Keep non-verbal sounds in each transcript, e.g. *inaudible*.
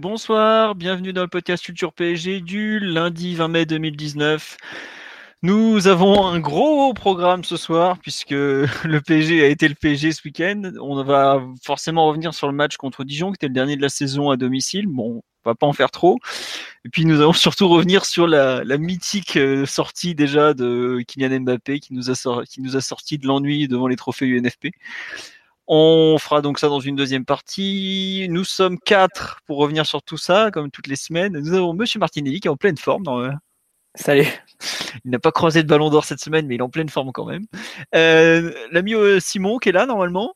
Bonsoir, bienvenue dans le podcast Culture PSG du lundi 20 mai 2019. Nous avons un gros programme ce soir puisque *laughs* le PSG a été le PSG ce week-end. On va forcément revenir sur le match contre Dijon qui était le dernier de la saison à domicile. Bon, on va pas en faire trop. Et puis nous allons *laughs* surtout revenir sur la, mythique euh, sortie déjà de Kylian Mbappé qui nous a, sorti, qui nous a sorti de l'ennui devant les trophées UNFP. On fera donc ça dans une deuxième partie. Nous sommes quatre pour revenir sur tout ça, comme toutes les semaines. Nous avons Monsieur Martinelli qui est en pleine forme. Dans, Salut. *laughs* Il n'a pas croisé de ballon d'or cette semaine, mais il est en pleine forme quand même. Euh, L'ami euh, Simon qui est là normalement.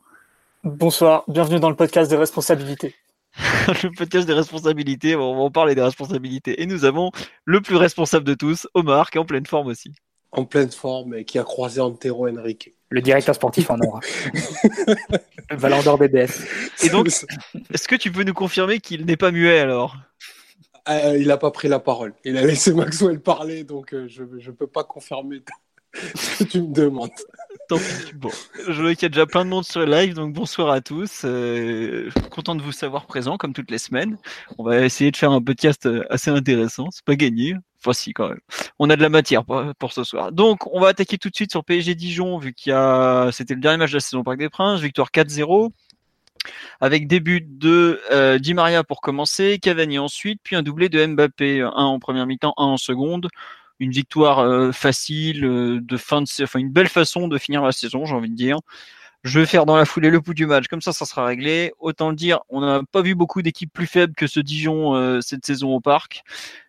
Bonsoir, bienvenue dans le podcast des responsabilités. *laughs* le podcast des responsabilités, on va en parler des responsabilités. Et nous avons le plus responsable de tous, Omar, qui est en pleine forme aussi. En pleine forme et qui a croisé Antero Henrique. Le directeur sportif en aura. *laughs* le ballon d'or BBS. Et donc, est-ce que tu peux nous confirmer qu'il n'est pas muet alors? Euh, il n'a pas pris la parole. Il a laissé Maxwell parler, donc euh, je ne peux pas confirmer *laughs* ce que tu me demandes. Tant bon, je vois qu'il y a déjà plein de monde sur le live, donc bonsoir à tous. Euh, content de vous savoir présent, comme toutes les semaines. On va essayer de faire un podcast assez intéressant. C'est pas gagné. Quand même. On a de la matière pour, ce soir. Donc, on va attaquer tout de suite sur PSG Dijon, vu qu'il a, c'était le dernier match de la saison au Parc des Princes, victoire 4-0 avec début de euh, Di Maria pour commencer, Cavani ensuite, puis un doublé de Mbappé, un en première mi-temps, un en seconde. Une victoire euh, facile, euh, de fin de, enfin une belle façon de finir la saison, j'ai envie de dire. Je vais faire dans la foulée le pouls du match, comme ça, ça sera réglé. Autant le dire, on n'a pas vu beaucoup d'équipes plus faibles que ce Dijon euh, cette saison au parc.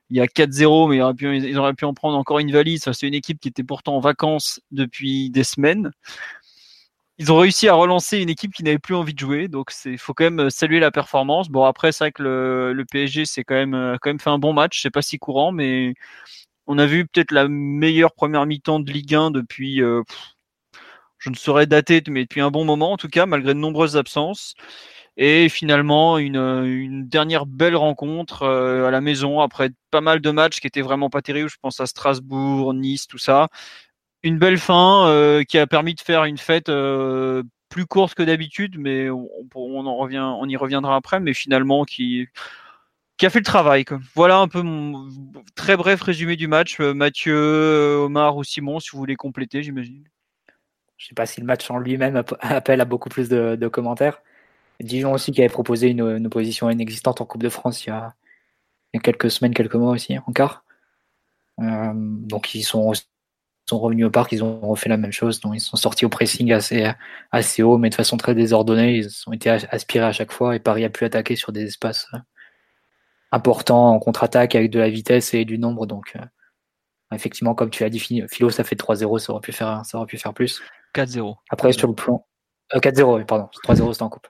Il y a 4-0, mais ils auraient, pu, en prendre encore une valise. C'est une équipe qui était pourtant en vacances depuis des semaines ils ont réussi à relancer une équipe qui n'avait plus envie de jouer. Donc, il faut quand même saluer la performance. Bon, après, c'est vrai que le, PSG, c'est quand même, quand même fait un bon match. C'est pas si courant, mais on a vu peut-être la meilleure première mi-temps de Ligue 1 depuis, euh, je ne saurais dater, mais depuis un bon moment, en tout cas, malgré de nombreuses absences. Et finalement, une, dernière belle rencontre à la maison après pas mal de matchs qui étaient vraiment pas terribles. Je pense à Strasbourg, Nice, tout ça une belle fin euh, qui a permis de faire une fête euh, plus courte que d'habitude, mais on, y reviendra après, mais finalement qui a fait le travail. Voilà un peu mon très bref résumé du match. Euh, Mathieu, Omar ou Simon, si vous voulez compléter, j'imagine. Je ne sais pas si le match en lui-même appelle à beaucoup plus de, commentaires. Dijon aussi qui avait proposé une, une, opposition inexistante en Coupe de France il y a, il y a quelques semaines, quelques mois aussi encore. Euh, donc ils sont sont revenus au parc, ils ont refait la même chose. Donc, ils sont sortis au pressing assez, assez haut, mais de façon très désordonnée. Ils ont été aspirés à chaque fois et Paris a pu attaquer sur des espaces importants en contre-attaque avec de la vitesse et du nombre. Donc, euh, effectivement, comme tu as dit, Philo, ça fait 3-0, ça aurait pu faire, ça aurait pu faire plus. 4-0. Après, sur le plan. Euh, 4-0, pardon. 3-0, c'était en coupe.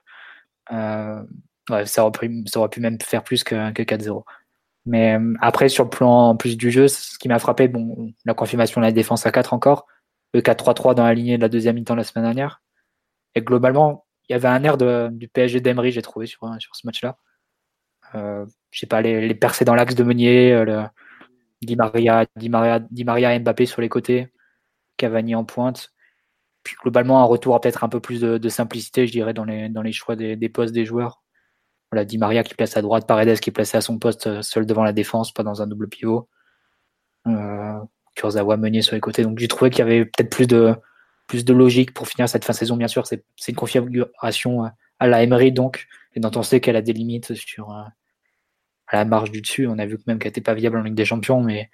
Euh, ouais, ça, aurait pu, ça aurait pu même faire plus que, que 4-0. Mais euh, après, sur le plan en plus du jeu, ce qui m'a frappé, bon, la confirmation de la défense à 4 encore, le 4-3-3 dans la lignée de la deuxième mi-temps la semaine dernière. Et globalement, il y avait un air de, du PSG d'Emery, j'ai trouvé, sur, sur ce match-là. Euh, je sais pas, les, les percées dans l'axe de Meunier, euh, le, Di Maria, Di Maria, Di Maria Mbappé sur les côtés, Cavani en pointe. Puis globalement, un retour à peut-être un peu plus de, simplicité, je dirais, dans les, dans les choix des, postes des joueurs. Voilà, Di Maria qui place à droite, Paredes qui est placé à son poste euh, seul devant la défense, pas dans un double pivot. Euh, Kurzawa Meunier sur les côtés. Donc j'ai trouvé qu'il y avait peut-être plus de, plus de logique pour finir cette fin de saison. Bien sûr, c'est une configuration à la Emery, donc, et dont on sait qu'elle a des limites sur euh, la marge du dessus. On a vu que même qu'elle n'était pas viable en Ligue des Champions, mais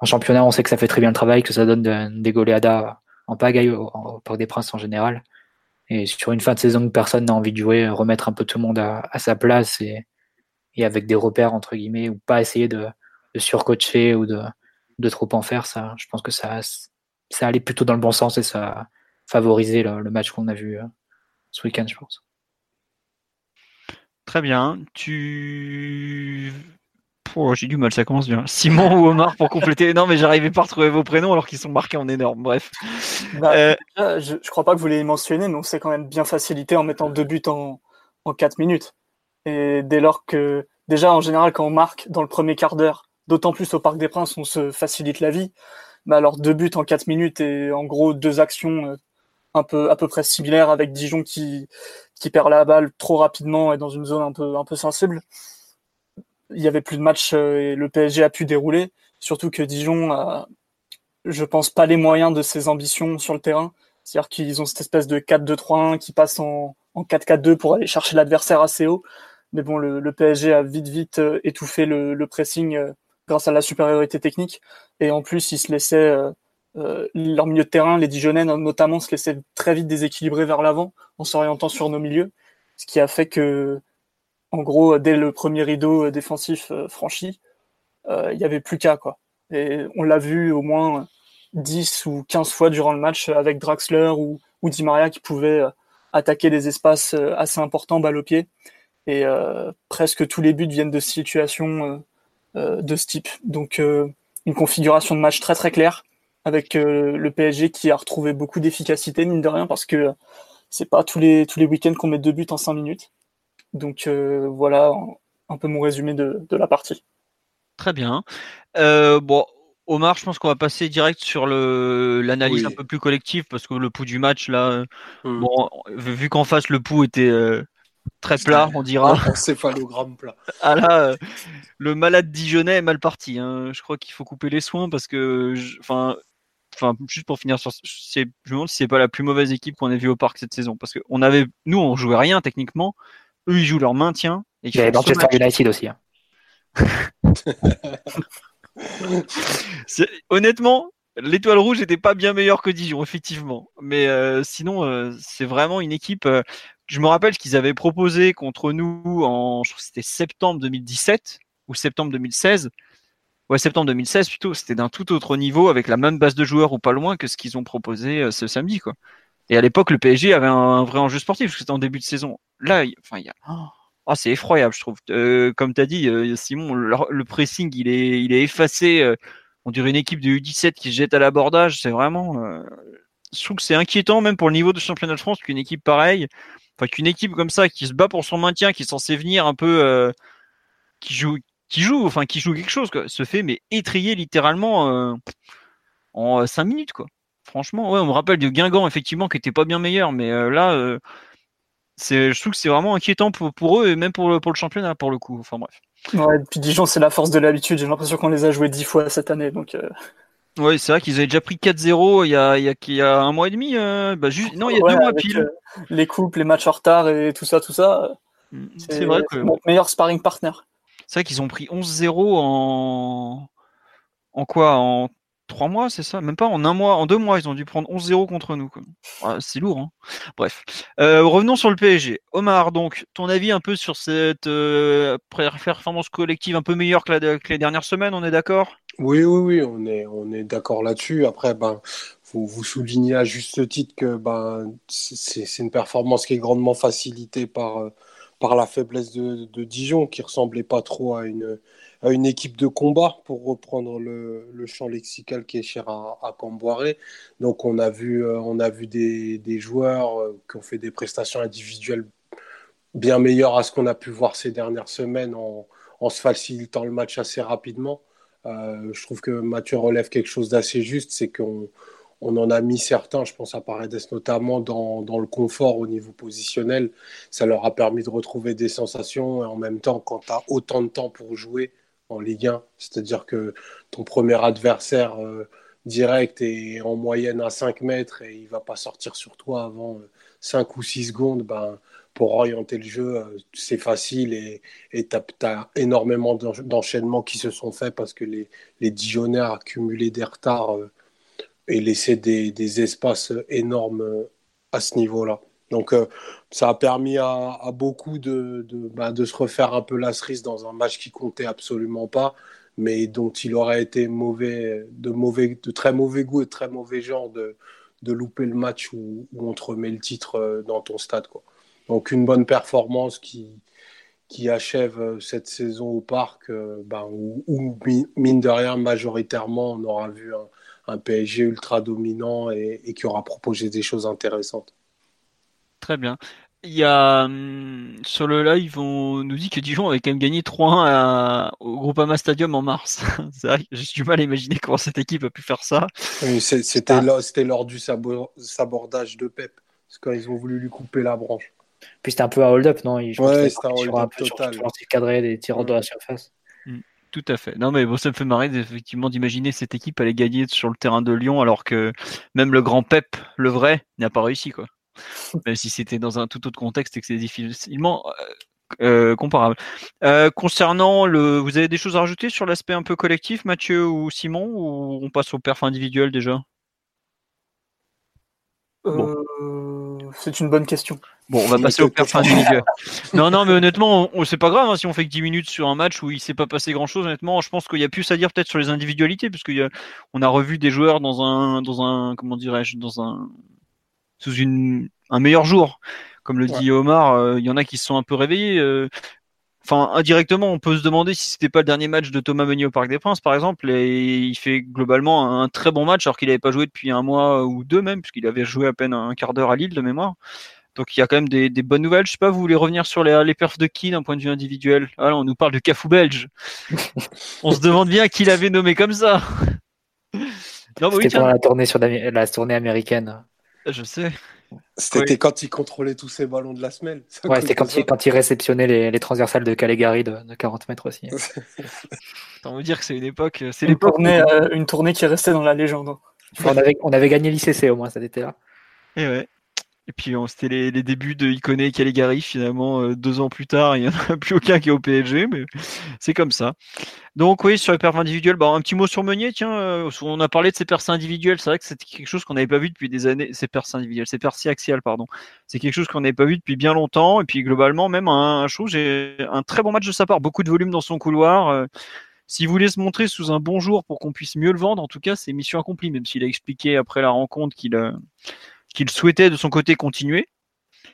en championnat, on sait que ça fait très bien le travail, que ça donne de, des goleadas en pagaille au, Parc des Princes en général. Et sur une fin de saison que personne n'a envie de jouer, remettre un peu tout le monde à, sa place et, et, avec des repères, entre guillemets, ou pas essayer de, surcoacher ou de, de, trop en faire, ça, je pense que ça, ça allait plutôt dans le bon sens et ça a favorisé le, le match qu'on a vu euh, ce week-end, je pense. Très bien. Tu. Oh, J'ai du mal, ça commence bien. Simon ou Omar pour compléter. Non, mais j'arrivais pas à retrouver vos prénoms alors qu'ils sont marqués en énorme. Bref. Bah, Euh, je, je crois pas que vous l'ayez mentionné, mais on s'est quand même bien facilité en mettant deux buts en, en 4 minutes. Et dès lors que, déjà, en général, quand on marque dans le premier quart d'heure, d'autant plus au Parc des Princes, on se facilite la vie. Bah alors, deux buts en 4 minutes et en gros, deux actions euh, un peu, à peu près similaires avec Dijon qui, qui perd la balle trop rapidement et dans une zone un peu, un peu sensible. Il y avait plus de match euh, et le PSG a pu dérouler. Surtout que Dijon a, je pense, pas les moyens de ses ambitions sur le terrain. C'est-à-dire qu'ils ont cette espèce de 4-2-3-1 qui passe en, en 4-4-2 pour aller chercher l'adversaire assez haut. Mais bon, le, le PSG a vite, vite euh, étouffé le, le pressing euh, grâce à la supériorité technique. Et en plus, ils se laissaient, euh, euh, leur milieu de terrain, les Dijonais notamment, se laissaient très vite déséquilibrer vers l'avant en s'orientant sur nos milieux. Ce qui a fait que, en gros, dès le premier rideau défensif euh, franchi, euh, il y avait plus qu'à, quoi. Et on l'a vu au moins 10 ou 15 fois durant le match avec Draxler ou, ou Di Maria qui pouvaient euh, attaquer des espaces euh, assez importants balle au pied. Et euh, presque tous les buts viennent de situations euh, euh, de ce type. Donc euh, une configuration de match très très claire avec euh, le PSG qui a retrouvé beaucoup d'efficacité mine de rien parce que c'est pas tous les tous les week-ends qu'on met deux buts en cinq minutes. Donc euh, voilà un, peu mon résumé de, de la partie. Très bien. Euh, bon, Omar, je pense qu'on va passer direct sur l'analyse Oui. un peu plus collective parce que le pouls du match là, euh, Hmm. bon, vu qu'en face le pouls était euh, très plat, on dira. Un céphalogramme plat. *laughs* Ah là, euh, le malade dijonnais est mal parti. hein. Je crois qu'il faut couper les soins parce que, je- enfin, enfin, juste pour finir sur, c'est, je me demande si c'est pas la plus mauvaise équipe qu'on ait vue au parc cette saison parce que on avait, nous, on jouait rien techniquement. Eux, ils jouent leur maintien. Et Il y avait Manchester. United aussi. hein. *laughs* Honnêtement, l'étoile rouge n'était pas bien meilleure que Dijon, effectivement. Mais euh, sinon, euh, c'est vraiment une équipe. euh, je me rappelle ce qu'ils avaient proposé contre nous en, je c'était septembre 2017 ou septembre 2016. Ouais, septembre 2016 plutôt. C'était d'un tout autre niveau avec la même base de joueurs ou pas loin que ce qu'ils ont proposé euh, ce samedi, quoi. Et à l'époque, le PSG avait un, un vrai enjeu sportif parce que c'était en début de saison. Là, il- enfin, il y a. Oh, oh, c'est effroyable, je trouve. Euh, comme tu as dit, euh, Simon, le, le pressing, il est, il est effacé. euh, on dirait une équipe de U17 qui se jette à l'abordage. C'est vraiment. euh, je trouve que c'est inquiétant, même pour le niveau de championnat de France, qu'une équipe pareille, enfin qu'une équipe comme ça qui se bat pour son maintien, qui est censée venir un peu, qui joue, qui joue, enfin qui joue quelque chose, quoi, se fait mais étrier littéralement euh, en 5 minutes, quoi. Franchement, ouais, on me rappelle de Guingamp effectivement qui était pas bien meilleur, mais euh, là, euh, c'est, je trouve que c'est vraiment inquiétant pour, pour eux et même pour le, pour le championnat pour le coup. Enfin bref. Ouais, puis Dijon, c'est la force de l'habitude. J'ai l'impression qu'on les a joués dix fois cette année. Donc, euh, Ouais, c'est vrai qu'ils avaient déjà pris 4-0 il y a, il y, a, il y a un mois et demi. bah, juste, non, il y a ouais, deux mois pile. les coupes, les matchs en retard et tout ça, tout ça. euh, Mm, C'est vrai que notre meilleur sparring partner. c'est vrai qu'ils ont pris 11-0 en en quoi en trois mois, c'est ça? Même pas en un mois, en deux mois, ils ont dû prendre 11-0 contre nous. Ouais, c'est lourd. Hein Bref, Euh, revenons sur le PSG. Omar, donc ton avis un peu sur cette euh, performance collective un peu meilleure que, les dernières semaines, on est d'accord? Oui, oui, oui, on est, on est d'accord là-dessus. Après, ben, faut vous souligner à juste titre que ben, c'est c'est une performance qui est grandement facilitée par, euh, par la faiblesse de, de Dijon, qui ressemblait pas trop à une, une équipe de combat, pour reprendre le, champ lexical qui est cher à, à Camboiré. Donc, on a vu, euh, on a vu des, joueurs euh, qui ont fait des prestations individuelles bien meilleures à ce qu'on a pu voir ces dernières semaines en, en se facilitant le match assez rapidement. Euh, je trouve que Mathieu relève quelque chose d'assez juste, c'est qu'on on en a mis certains, je pense à Paredes notamment, dans, dans le confort au niveau positionnel. Ça leur a permis de retrouver des sensations et en même temps, quand tu as autant de temps pour jouer Ligue 1, c'est-à-dire que ton premier adversaire euh, direct est en moyenne à 5 mètres et il va pas sortir sur toi avant euh, 5 ou 6 secondes, ben, pour orienter le jeu, euh, c'est facile et tu as, énormément d'en- d'enchaînements qui se sont faits parce que les, les Dijonais ont accumulé des retards euh, et laissé des, espaces énormes euh, à ce niveau-là. Donc euh, ça a permis à, beaucoup bah, de se refaire un peu la cerise dans un match qui comptait absolument pas, mais dont il aurait été mauvais, de, très mauvais goût et de très mauvais genre de, louper le match où, on te remet le titre euh, dans ton stade. Donc une bonne performance qui, achève cette saison au parc, ben, où, mine de rien, majoritairement, on aura vu un, PSG ultra dominant et, qui aura proposé des choses intéressantes. Très bien. Il y a hum, sur le live, on nous dit que Dijon avait quand même gagné 3-1 au Groupama Stadium en mars. *laughs* c'est vrai, j'ai du mal à imaginer comment cette équipe a pu faire ça. c'était, lors, c'était lors du sabordage de Pep, c'est quand ils ont voulu lui couper la branche. Puis c'était un peu un hold-up, non? Je Ouais, c'était un hold-up total. cadré des tireurs de la surface. Hum, tout à fait. Non, mais bon, ça me fait marrer effectivement d'imaginer cette équipe aller gagner sur le terrain de Lyon alors que même le grand Pep, le vrai, n'a pas réussi, quoi *laughs* même si c'était dans un tout autre contexte et que c'est difficilement euh, euh, comparable. Euh, concernant le, vous avez des choses à rajouter sur l'aspect un peu collectif, Mathieu ou Simon, ou on passe au perf individuel déjà? C'est une bonne question. Bon, on va passer au perf individuel. *laughs* non, non, mais honnêtement, c'est pas grave hein, si on fait que 10 minutes sur un match où il s'est pas passé grand chose. Honnêtement, je pense qu'il y a plus à dire peut-être sur les individualités, parce qu'on a, on a revu des joueurs dans un, dans un, comment dirais-je, dans un, sous une, un meilleur jour. Comme le dit Omar, euh, il y en a qui se sont un peu réveillés. Euh. Enfin, indirectement, on peut se demander si c'était pas le dernier match de Thomas Meunier au Parc des Princes, par exemple, et il fait globalement un très bon match alors qu'il n'avait pas joué depuis un mois ou deux même, puisqu'il avait joué à peine un quart d'heure à Lille de mémoire. Donc il y a quand même des, bonnes nouvelles. Je sais pas, vous voulez revenir sur les, les perfs de qui d'un point de vue individuel? Ah, on nous parle de Cafou belge. *laughs* on se demande bien qui l'avait nommé comme ça. C'était pour la tournée sur la tournée américaine. Je sais. C'était quand il contrôlait tous ses ballons de la semaine. Ouais, c'était quand, il, quand il réceptionnait les, les transversales de Caligari de, 40 mètres aussi. *laughs* On veut dire que c'est une époque. C'est une, tournée, euh, une tournée qui est restée dans la légende. On avait, on avait gagné l'ICC au moins, ça était là. Et ouais. Et puis c'était les, les, débuts de Icone et Caligari. Finalement, euh, deux ans plus tard, *laughs* il n'y en a plus aucun qui est au PSG, mais c'est comme ça. Donc oui, sur les perfs individuels, bah, un petit mot sur Meunier. Tiens, euh, on a parlé de ses perfs individuels. C'est vrai que c'était quelque chose qu'on n'avait pas vu depuis des années. Ses perfs individuels, ses perfs axiales, pardon. C'est quelque chose qu'on n'avait pas vu depuis bien longtemps. Et puis globalement, même un, un j'ai un très bon match de sa part. Beaucoup de volume dans son couloir. Euh, s'il voulait se montrer sous un bon jour pour qu'on puisse mieux le vendre, en tout cas, c'est mission accomplie. Même s'il a expliqué après la rencontre qu'il qu'il souhaitait de son côté continuer.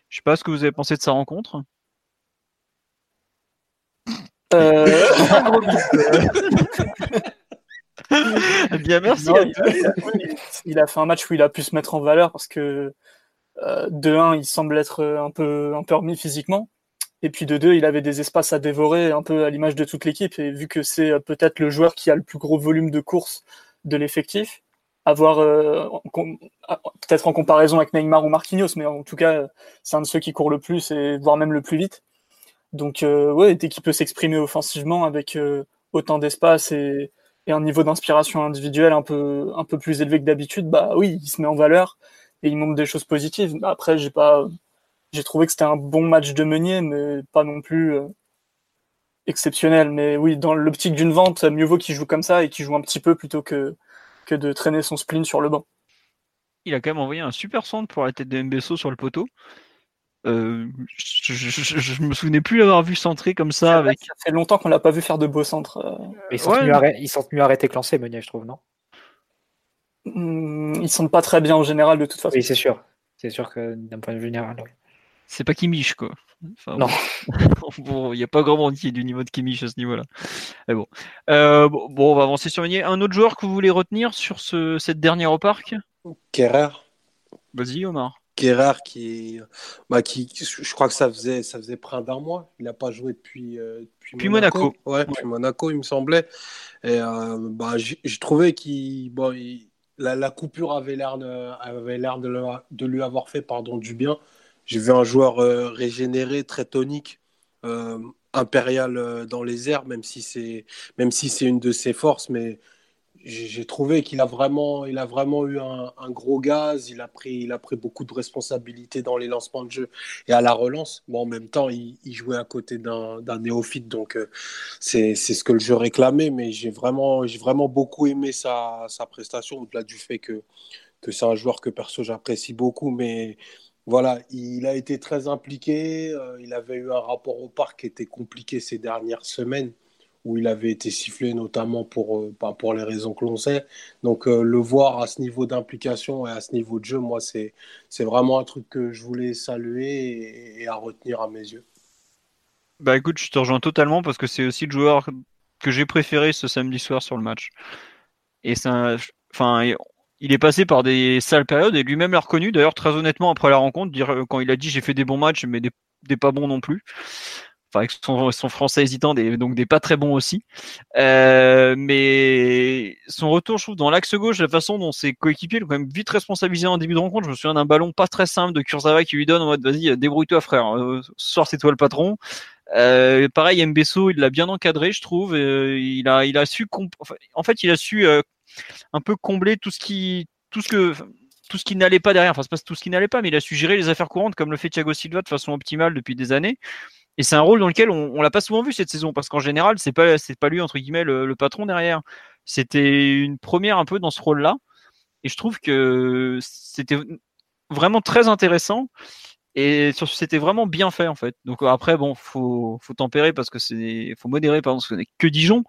Je sais pas ce que vous avez pensé de sa rencontre. Euh... *laughs* *laughs* Bien, merci. il, a, fait un match où il a pu se mettre en valeur parce que euh, de 1, il semble être un peu, un peu remis physiquement. Et puis de 2, il avait des espaces à dévorer, un peu à l'image de toute l'équipe. Et vu que c'est euh, peut-être le joueur qui a le plus gros volume de course de l'effectif, avoir euh, peut-être en comparaison avec Neymar ou Marquinhos, mais en tout cas, c'est un de ceux qui court le plus et voire même le plus vite. Donc, euh, ouais, dès qu'il peut s'exprimer offensivement avec euh, autant d'espace et, un niveau d'inspiration individuelle un peu, un peu plus élevé que d'habitude, bah oui, il se met en valeur et il montre des choses positives. Après, j'ai pas, j'ai trouvé que c'était un bon match de Meunier, mais pas non plus exceptionnel. Mais oui, dans l'optique d'une vente, mieux vaut qu'il joue comme ça et qu'il joue un petit peu plutôt que de traîner son spleen sur le banc. Il a quand même envoyé un super centre pour la tête de Mbesso sur le poteau. Euh, je, me souvenais plus l'avoir vu centrer comme ça. Avec... Ça fait longtemps qu'on l'a pas vu faire de beaux centres. Euh. Ils sont, ouais. mieux, arrêtés que lancés, Meunier, je trouve, non? Hmm, Ils sont pas très bien en général, de toute façon. Oui, c'est sûr. C'est sûr que d'un point de vue général, C'est pas Kimmich, quoi. Non. *laughs* il n'y a pas grand monde qui est du niveau de Kimmich à ce niveau-là. bon. Euh, bon, on va avancer sur Meunier. Un autre joueur que vous voulez retenir sur ce, cette dernière au parc Kerrer. Vas-y, Omar. Kerrer qui, bah, qui, je crois que ça faisait, ça faisait près d'un mois. Il n'a pas joué depuis, euh, depuis, Monaco. Ouais, depuis Monaco, il me semblait. Et euh, bah, j'ai trouvé qu'il, bon, la, la, coupure avait l'air de, avait l'air de, de, lui avoir fait pardon, du bien. J'ai vu un joueur euh, régénéré, très tonique, euh, impérial euh, dans les airs, même si c'est même si c'est une de ses forces, mais j'ai trouvé qu'il a vraiment, il a vraiment eu un, gros gaz. Il a pris, il a pris beaucoup de responsabilités dans les lancements de jeu et à la relance. Bon, en même temps, il, jouait à côté d'un néophyte, donc c'est ce que le jeu réclamait. Mais j'ai vraiment, j'ai vraiment beaucoup aimé sa, sa prestation au-delà du fait que que c'est un joueur que perso j'apprécie beaucoup, mais voilà, il a été très impliqué. Euh, il avait eu un rapport au parc qui était compliqué ces dernières semaines, où il avait été sifflé notamment pour, euh, bah, pour les raisons que l'on sait. Donc euh, le voir à ce niveau d'implication et à ce niveau de jeu, moi, c'est vraiment un truc que je voulais saluer et, à retenir à mes yeux. Bah écoute, je te rejoins totalement parce que c'est aussi le joueur que j'ai préféré ce samedi soir sur le match. Et ça, enfin, il est passé par des sales périodes et lui-même l'a reconnu. D'ailleurs, très honnêtement, après la rencontre, dire, quand il a dit j'ai fait des bons matchs, mais des, des pas bons non plus enfin avec son, français hésitant, des, donc des pas très bons aussi. Euh, mais son retour, je trouve, dans l'axe gauche, la façon dont ses coéquipiers l'ont quand même vite responsabilisé en début de rencontre. Je me souviens d'un ballon pas très simple de Kurzawa qui lui donne en mode vas-y, débrouille-toi frère, euh, ce soir c'est toi le patron. Euh, pareil, Mbesso, il l'a bien encadré, je trouve. Euh, il a, il a su, en fait, il a su euh, un peu combler tout ce qui, tout ce que, tout ce qui n'allait pas derrière. Enfin, c'est pas tout ce qui n'allait pas, mais il a su gérer les affaires courantes comme le fait Thiago Silva de façon optimale depuis des années. Et c'est un rôle dans lequel on, on l'a pas souvent vu cette saison parce qu'en général, c'est pas c'est pas lui entre guillemets le, patron derrière. C'était une première un peu dans ce rôle-là. Et je trouve que c'était vraiment très intéressant et c'était vraiment bien fait en fait. Donc après bon, faut faut tempérer parce que c'est faut modérer parce que n'est que Dijon,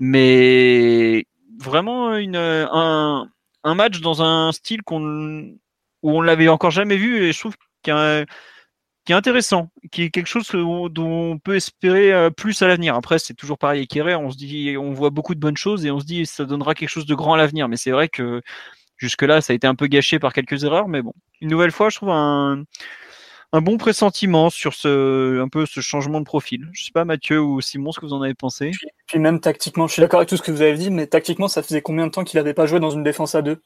mais vraiment une un, match dans un style qu'on où on l'avait encore jamais vu et je trouve qu'il qui est intéressant, qui est quelque chose dont on peut espérer euh, plus à l'avenir. Après, c'est toujours pareil éclairé, on se dit, on voit beaucoup de bonnes choses et on se dit ça donnera quelque chose de grand à l'avenir. Mais c'est vrai que jusque-là, ça a été un peu gâché par quelques erreurs. Mais bon, une nouvelle fois, je trouve un, un bon pressentiment sur ce, un peu ce changement de profil. Je sais pas, Mathieu ou Simon, ce que vous en avez pensé. Puis, même tactiquement, je suis d'accord avec tout ce que vous avez dit, mais tactiquement, ça faisait combien de temps qu'il n'avait pas joué dans une défense à deux?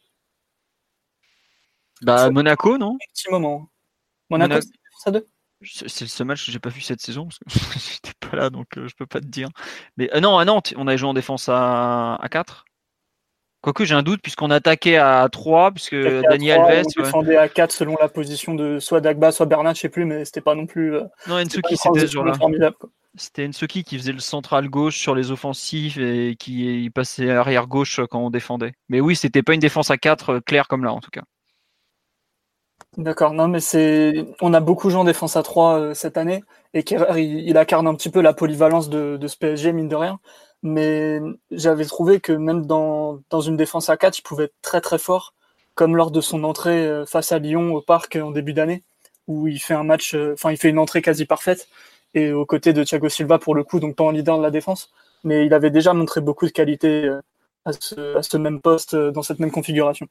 Bah, Monaco, non? Un petit moment. Monaco, c'est le seul match que j'ai pas vu cette saison parce que *laughs* j'étais pas là donc euh, je peux pas te dire. Mais euh, non, à Nantes, on a joué en défense à, à 4. Quoique j'ai un doute puisqu'on attaquait à 3 puisque Daniel Alves on défendait à 4 selon la position de soit Dagba soit Bernat, je sais plus mais c'était pas non plus euh, Non, Ensuki c'était ce jour-là. C'était Ensuki qui faisait le central gauche sur les offensifs et qui passait arrière gauche quand on défendait. Mais oui, c'était pas une défense à 4 claire comme là en tout cas. D'accord, non mais c'est, on a beaucoup joué en défense à 3 euh, cette année et il, il, incarne un petit peu la polyvalence de, de ce PSG mine de rien. Mais j'avais trouvé que même dans, dans une défense à 4, il pouvait être très très fort, comme lors de son entrée euh, face à Lyon au parc en début d'année, où il fait un match, euh, enfin il fait une entrée quasi parfaite et aux côtés de Thiago Silva pour le coup, donc pas en leader de la défense, mais il avait déjà montré beaucoup de qualité à ce, à ce même poste dans cette même configuration.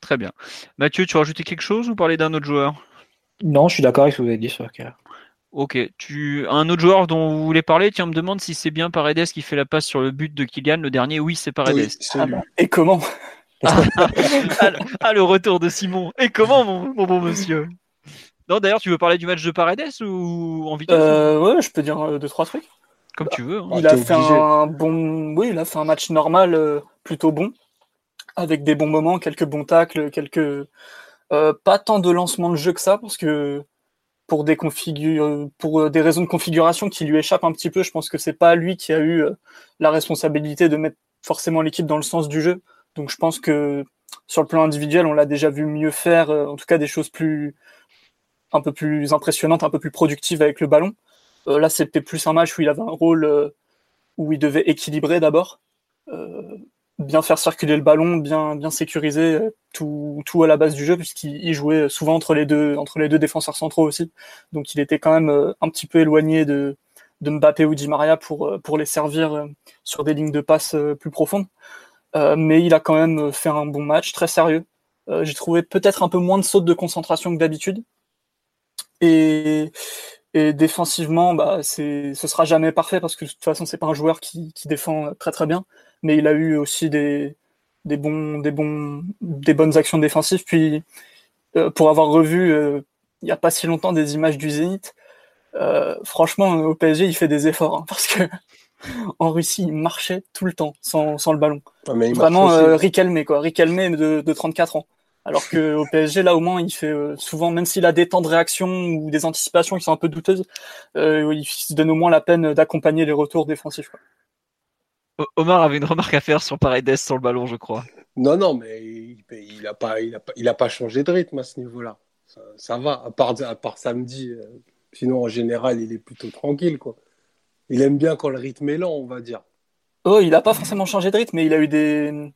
Très bien. Mathieu, tu as rajouté quelque chose ou parler d'un autre joueur? Non, je suis d'accord avec ce que vous avez dit sur Ok. Tu un autre joueur dont vous voulez parler Tiens, on me demande si c'est bien Paredes qui fait la passe sur le but de Kylian. Le dernier, oui, c'est Paredes. Ah Et comment *laughs* ah, ah, le retour de Simon. Et comment, mon, bon monsieur? Non, d'ailleurs, tu veux parler du match de Paredes ou en vitesse euh, Ouais, je peux dire euh, deux trois trucs. Comme tu veux. Hein. Il a fait un bon, oui, il a fait un match normal, euh, plutôt bon avec des bons moments, quelques bons tacles, quelques euh, pas tant de lancement de jeu que ça, parce que pour des pour euh, des raisons de configuration qui lui échappent un petit peu, je pense que c'est pas lui qui a eu euh, la responsabilité de mettre forcément l'équipe dans le sens du jeu. Donc je pense que sur le plan individuel, on l'a déjà vu mieux faire, en tout cas des choses plus un peu plus impressionnantes, un peu plus productives avec le ballon. là, c'était plus un match où il avait un rôle où il devait équilibrer d'abord bien faire circuler le ballon, bien bien sécuriser euh, tout, tout à la base du jeu puisqu'il jouait souvent entre les deux entre les deux défenseurs centraux aussi. Donc il était quand même euh, un petit peu éloigné de de Mbappé ou Di Maria pour euh, pour les servir sur des lignes de passe plus profondes. mais il a quand même fait un bon match, très sérieux. J'ai trouvé peut-être un peu moins de sautes de concentration que d'habitude. Et, et défensivement, bah, ce sera jamais parfait parce que de toute façon, c'est pas un joueur qui, qui défend très très bien mais il a eu aussi des, des, bons, des, bons, des bonnes actions défensives. Puis, euh, pour avoir revu euh, il n'y a pas si longtemps des images du Zénith, euh, franchement, au PSG, il fait des efforts hein, parce que *laughs* en Russie, il marchait tout le temps sans, sans le ballon. Ah, Vraiment, Riquelme, quoi. Riquelme de, de 34 ans. Alors que au PSG, là, au moins, il fait souvent, même s'il a des temps de réaction ou des anticipations qui sont un peu douteuses, il se donne au moins la peine d'accompagner les retours défensifs. Quoi. Omar avait une remarque à faire sur Paredes sur le ballon, je crois. Non, non, mais il n'a pas, il a pas, il a pas changé de rythme à ce niveau-là. Ça, va, à part, à part samedi. Euh, sinon, en général, il est plutôt tranquille, quoi. il aime bien quand le rythme est lent, on va dire. Oh, il n'a pas forcément changé de rythme, mais il a eu des,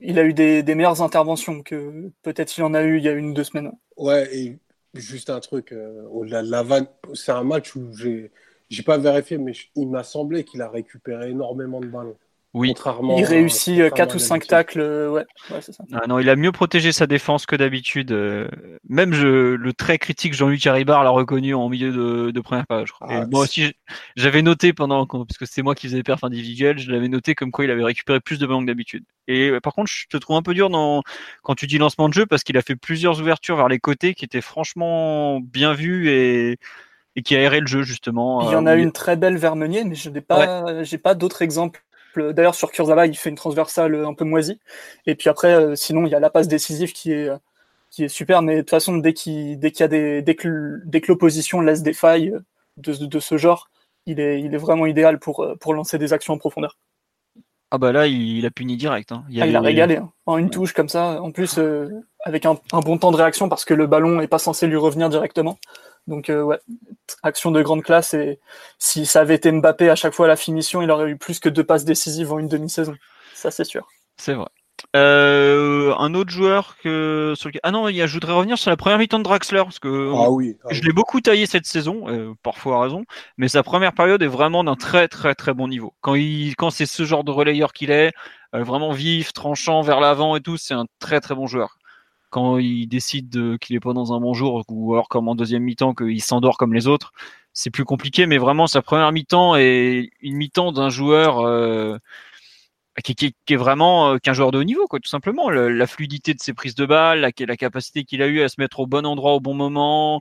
il a eu des, des meilleures interventions que peut-être il en a eu il y a une ou deux semaines. Ouais, et juste un truc, euh, au-delà de la vanne, c'est un match où j'ai, j'ai pas vérifié, mais je- il m'a semblé qu'il a récupéré énormément de ballons. Oui. Contrairement Il à- réussit euh, contrairement 4 à ou 5 d'habitude. tacles, euh, ouais, ouais c'est ça. Ah non, il a mieux protégé sa défense que d'habitude. euh, Même je, le très critique Jean-Luc Haribar l'a reconnu en milieu de, de première page. je crois. Ah, Et moi aussi, j'avais noté pendant, parce que c'était moi qui faisais les perfs individuels, je l'avais noté comme quoi il avait récupéré plus de ballons que d'habitude. Et euh, par contre, je te trouve un peu dur dans, quand tu dis lancement de jeu parce qu'il a fait plusieurs ouvertures vers les côtés qui étaient franchement bien vues et, et qui aéraient le jeu justement. Il y euh, en a une très belle vers Meunier, mais je n'ai pas, j'ai pas d'autres exemples. D'ailleurs, sur Kurzawa, il fait une transversale un peu moisie. Et puis après, euh, sinon, il y a la passe décisive qui est, euh, qui est super. Mais de toute façon, dès qu'il, dès qu'il y a des, dès que, l- dès que l'opposition laisse des failles euh, de, de ce genre, il est, il est vraiment idéal pour, euh, pour lancer des actions en profondeur. Ah bah là, il, il a puni direct. Hein. Ah, il a régalé, hein. en une touche comme ça. En plus, euh, avec un, un bon temps de réaction parce que le ballon est pas censé lui revenir directement. Donc, euh, ouais, action de grande classe. Et si ça avait été Mbappé à chaque fois à la finition, il aurait eu plus que deux passes décisives en une demi-saison. Ça, c'est sûr. C'est vrai. Euh, un autre joueur que sur lequel... ah non il y a, je voudrais revenir sur la première mi-temps de Draxler parce que Ah oui. ah je oui. l'ai beaucoup taillé cette saison euh, parfois à raison mais sa première période est vraiment d'un très très très bon niveau quand il quand c'est ce genre de relayeur qu'il est euh, vraiment vif tranchant vers l'avant et tout c'est un très très bon joueur quand il décide de, qu'il est pas dans un bon jour ou alors comme en deuxième mi-temps qu'il s'endort comme les autres c'est plus compliqué mais vraiment sa première mi-temps est une mi-temps d'un joueur euh, qui, est vraiment euh, qu'un joueur de haut niveau, quoi, tout simplement. Le- la fluidité de ses prises de balles, la, la capacité qu'il a eu à se mettre au bon endroit au bon moment,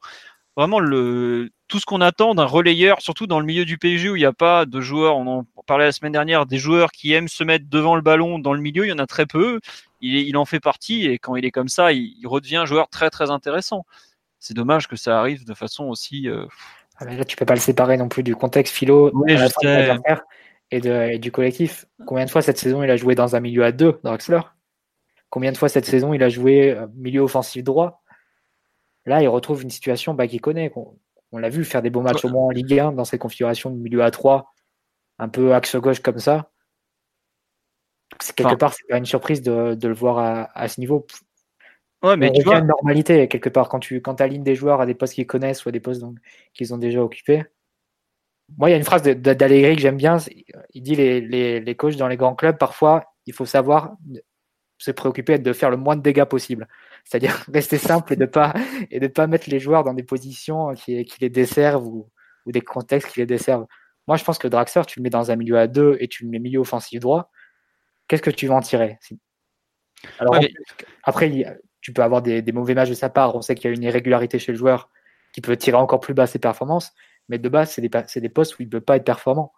vraiment le tout ce qu'on attend d'un relayeur, surtout dans le milieu du PSG où il n'y a pas de joueurs. On en parlait la semaine dernière, des joueurs qui aiment se mettre devant le ballon dans le milieu, il y en a très peu. Il, en fait partie et quand il est comme ça, il, il redevient un joueur très très intéressant. C'est dommage que ça arrive de façon aussi. euh, Ah, mais là, tu peux pas le séparer non plus du contexte philo Oui, la de et, de, et du collectif. Combien de fois cette saison il a joué dans un milieu à deux, Draxler Combien de fois cette saison il a joué euh, milieu offensif droit? Là, il retrouve une situation bah, qu'il connaît. On, l'a vu faire des beaux matchs au moins en Ligue 1 dans cette configuration de milieu à 3, un peu axe gauche comme ça. C'est- Quelque Enfin- part, c'est pas une surprise de, de le voir à, à ce niveau. Ouais, mais on tu vois, une normalité quelque part quand tu quand alignes des joueurs à des postes qu'ils connaissent ou à des postes qu'ils ont déjà occupés. Moi, il y a une phrase d'Allegri que j'aime bien. Il dit les, les, les coachs dans les grands clubs, parfois, il faut savoir se préoccuper de faire le moins de dégâts possible. C'est-à-dire *laughs* rester simple et de pas et de pas mettre les joueurs dans des positions qui, qui les desservent ou, ou des contextes qui les desservent. Moi, je pense que Draxler, tu le mets dans un milieu à deux et tu le mets milieu offensif droit. Qu'est-ce que tu vas en tirer? Alors, Ouais, mais- après, a- tu peux avoir des, des mauvais matchs de sa part. On sait qu'il y a une irrégularité chez le joueur qui peut tirer encore plus bas ses performances. Mais de base, c'est des, postes où il ne peut pas être performant.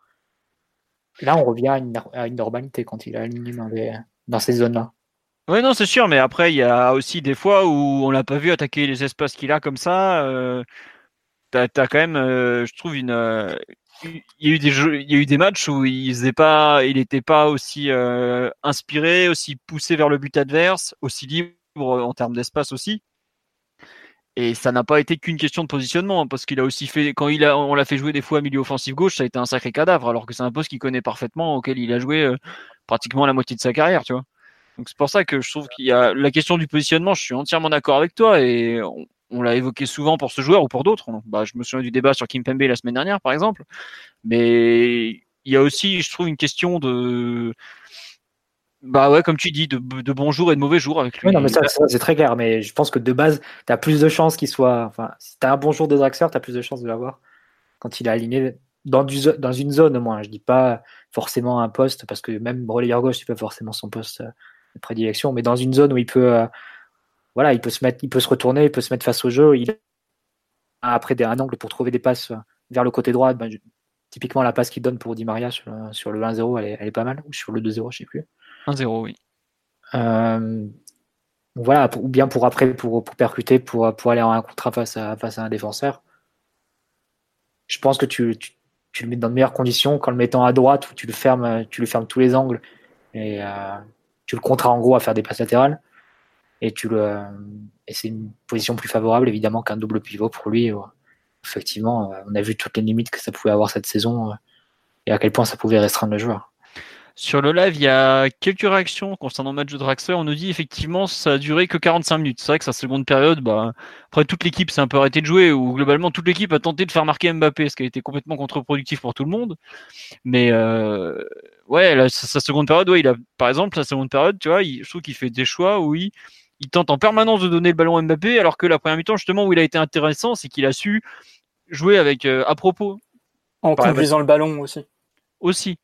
Là, on revient à une, à une normalité quand il est aligné dans, les- dans ces zones-là. Oui, non, c'est sûr, mais après, il y a aussi des fois où on l'a pas vu attaquer les espaces qu'il a comme ça. Euh, quand même, euh, je trouve, une. euh, il y a eu des jeux, il y a eu des matchs où il faisait pas, il n'était pas aussi euh, inspiré, aussi poussé vers le but adverse, aussi libre en termes d'espace aussi. Et ça n'a pas été qu'une question de positionnement, parce qu'il a aussi fait, quand il a, on l'a fait jouer des fois milieu offensif gauche, ça a été un sacré cadavre, alors que c'est un poste qu'il connaît parfaitement, auquel il a joué euh, pratiquement la moitié de sa carrière, tu vois. Donc c'est pour ça que je trouve qu'il y a la question du positionnement, je suis entièrement d'accord avec toi et on, on l'a évoqué souvent pour ce joueur ou pour d'autres. Bah, je me souviens du débat sur Kim Pembe la semaine dernière, par exemple. Mais il y a aussi, je trouve, une question de bah ouais, comme tu dis, de, de bons jours et de mauvais jours avec lui. Oui, non, mais ça, ça, c'est très clair. Mais je pense que de base, tu as plus de chances qu'il soit. Enfin, si tu as un bon jour de Draxler, tu as plus de chances de l'avoir quand il est aligné dans, du, dans une zone au moins. Je dis pas forcément un poste, parce que même relayeur gauche, c'est pas forcément son poste euh, de prédilection, mais dans une zone où il peut. euh, voilà, il peut se mettre, il peut se retourner, il peut se mettre face au jeu. Il a après des, un angle pour trouver des passes euh, vers le côté droit. Ben, je- typiquement, la passe qu'il donne pour Di Maria sur, le- sur le 1-0, elle est, elle est pas mal. Ou sur le 2-0, je sais plus. 1-0, oui. Euh, voilà, pour- ou bien pour après, pour, pour percuter, pour, pour aller en un contrat face à, face à un défenseur. Je pense que tu, tu, tu le mets dans de meilleures conditions qu'en le mettant à droite où tu le fermes, tu le fermes tous les angles et euh, tu le contrats en gros à faire des passes latérales. Et, tu le, et c'est une position plus favorable évidemment qu'un double pivot pour lui. effectivement, on a vu toutes les limites que ça pouvait avoir cette saison et à quel point ça pouvait restreindre le joueur. Sur le live, il y a quelques réactions concernant le match de Draxler. On nous dit effectivement ça a duré que 45 minutes. C'est vrai que sa seconde période, bah, après toute l'équipe s'est un peu arrêtée de jouer, ou globalement toute l'équipe a tenté de faire marquer Mbappé, ce qui a été complètement contre-productif pour tout le monde. Mais euh, ouais, sa, seconde période, ouais, il a, par exemple, sa seconde période, tu vois, il, je trouve qu'il fait des choix où il, il tente en permanence de donner le ballon à Mbappé, alors que la première mi-temps, justement, où il a été intéressant, c'est qu'il a su jouer avec euh, à propos. En conduisant le ballon aussi. Aussi.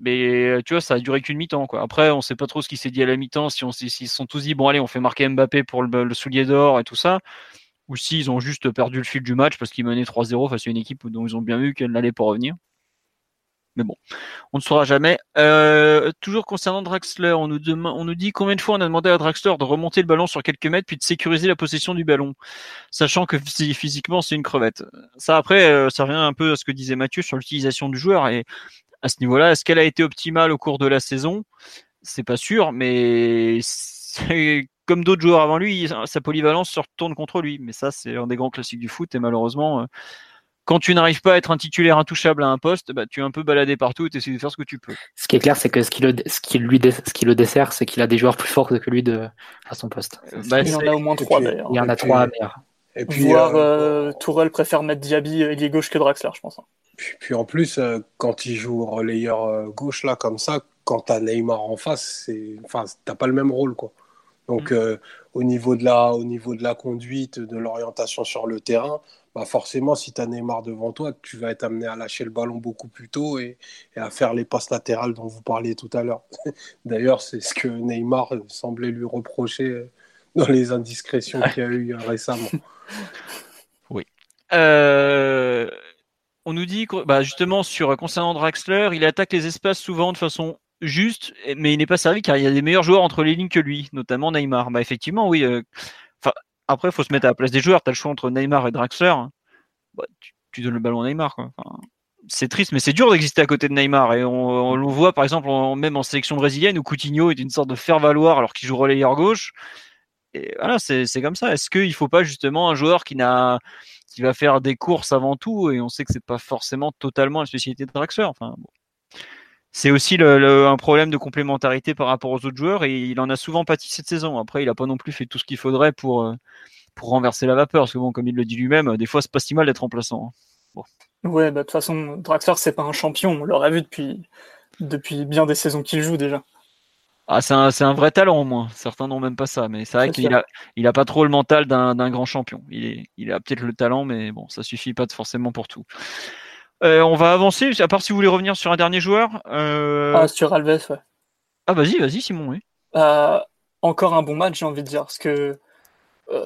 Mais euh, tu vois, ça a duré qu'une mi-temps. Quoi. Après, on sait pas trop ce qui s'est dit à la mi-temps, si on s'ils se sont tous dit bon allez, on fait marquer Mbappé pour le, soulier d'or et tout ça, ou s'ils ont juste perdu le fil du match parce qu'ils menaient 3-0 face à une équipe dont ils ont bien vu qu'elle n'allait pas revenir. Mais bon, on ne saura jamais. Euh, toujours concernant Draxler, on nous, dit combien de fois on a demandé à Draxler de remonter le ballon sur quelques mètres puis de sécuriser la possession du ballon, sachant que physiquement c'est une crevette. Ça après, euh, ça revient un peu à ce que disait Mathieu sur l'utilisation du joueur et à ce niveau-là, est-ce qu'elle a été optimale au cours de la saison? C'est pas sûr, mais *laughs* comme d'autres joueurs avant lui, sa polyvalence se retourne contre lui. Mais ça, c'est un des grands classiques du foot et malheureusement euh, quand tu n'arrives pas à être un titulaire intouchable à un poste, bah, tu es un peu baladé partout et tu essaies de faire ce que tu peux. Ce qui est clair, c'est que ce qui le, ce qui lui ce qui le dessert, c'est qu'il a des joueurs plus forts que lui de, à son poste. Euh, bah, il y en a au moins trois d'ailleurs. Il y en a trois meilleurs. Et puis, Voir euh, euh, Tourelle préfère mettre Diaby ailier gauche que Draxler, je pense. Puis, en plus, quand il joue relayeur gauche là comme ça, quand tu as Neymar en face, c'est, enfin, t'as pas le même rôle quoi. Donc mm. au niveau de la, au niveau de la conduite, de l'orientation sur le terrain, bah, forcément, si tu as Neymar devant toi, tu vas être amené à lâcher le ballon beaucoup plus tôt et, à faire les passes latérales dont vous parliez tout à l'heure. *laughs* D'ailleurs, c'est ce que Neymar semblait lui reprocher dans les indiscrétions qu'il y a eu récemment. *laughs* Oui. Euh, on nous dit bah, justement sur concernant Draxler, il attaque les espaces souvent de façon juste, mais il n'est pas servi car il y a des meilleurs joueurs entre les lignes que lui, notamment Neymar. Bah effectivement, oui. Euh, après, il faut se mettre à la place des joueurs. Tu as le choix entre Neymar et Draxler. Bah, tu, donnes le ballon à Neymar. c'est triste, mais c'est dur d'exister à côté de Neymar. Et on, le voit, par exemple, même en sélection brésilienne, où Coutinho est une sorte de faire-valoir alors qu'il joue relayeur gauche. Et voilà, c'est comme ça. Est-ce qu'il ne faut pas justement un joueur qui, n'a qui va faire des courses avant tout? Et on sait que c'est pas forcément totalement la spécialité de Draxler. Enfin, c'est aussi le, un problème de complémentarité par rapport aux autres joueurs et il en a souvent pâti cette saison. Après, il n'a pas non plus fait tout ce qu'il faudrait pour, euh, pour renverser la vapeur. Parce que bon, comme il le dit lui-même, des fois c'est pas si mal d'être remplaçant. Hein. Ouais, bah, de toute façon, Draxler c'est pas un champion. On l'aurait vu depuis, depuis bien des saisons qu'il joue déjà. Ah, c'est un, un, vrai talent au moins. Certains n'ont même pas ça, mais c'est vrai qu'il a, il a pas trop le mental d'un grand champion. Il, est, il a peut-être le talent, mais bon, ça suffit pas forcément pour tout. Euh, on va avancer, à part si vous voulez revenir sur un dernier joueur. Euh... Ah, sur Alves, ouais. Ah, vas-y, vas-y, Simon, oui. Euh, encore un bon match, j'ai envie de dire, parce que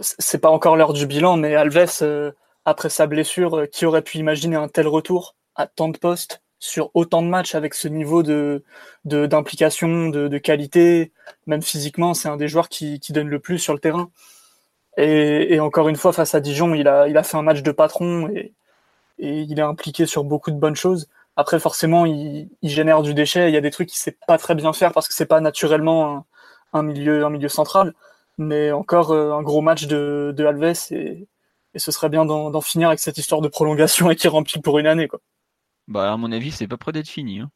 c'est pas encore l'heure du bilan, mais Alves, après sa blessure, qui aurait pu imaginer un tel retour à tant de postes sur autant de matchs avec ce niveau de d'implication, de, qualité, même physiquement, c'est un des joueurs qui, qui donne le plus sur le terrain. Et, et, encore une fois, face à Dijon, il a, il a fait un match de patron et, et il est impliqué sur beaucoup de bonnes choses. Après, forcément, il, génère du déchet. Il y a des trucs qu'il sait pas très bien faire parce que c'est pas naturellement un, milieu, central. Mais encore euh, un gros match de, Alves et, ce serait bien d'en finir avec cette histoire de prolongation et qui remplit pour une année. Bah, à mon avis, c'est pas près d'être fini. Hein.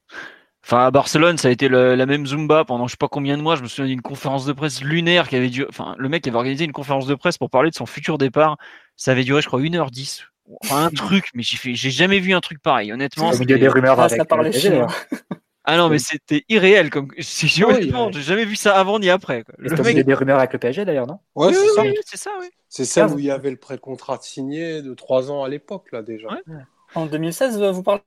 Enfin, à Barcelone, ça a été la même Zumba pendant je sais pas combien de mois. Je me souviens d'une conférence de presse lunaire qui avait dû, enfin, le mec avait organisé une conférence de presse pour parler de son futur départ. Ça avait duré, je crois, 1h10 un truc, mais j'ai fait, j'ai jamais vu un truc pareil, honnêtement. Au milieu des rumeurs ah, avec ça Ah non, mais c'était irréel. Comme... *laughs* J'ai jamais vu ça avant ni après. Quoi. Le mec... des rumeurs avec le PSG d'ailleurs, non? Ouais, c'est ça. c'est ça, oui. C'est ça où il y avait le pré-contrat signé de 3 ans à l'époque, là déjà. En 2016, vous parlez?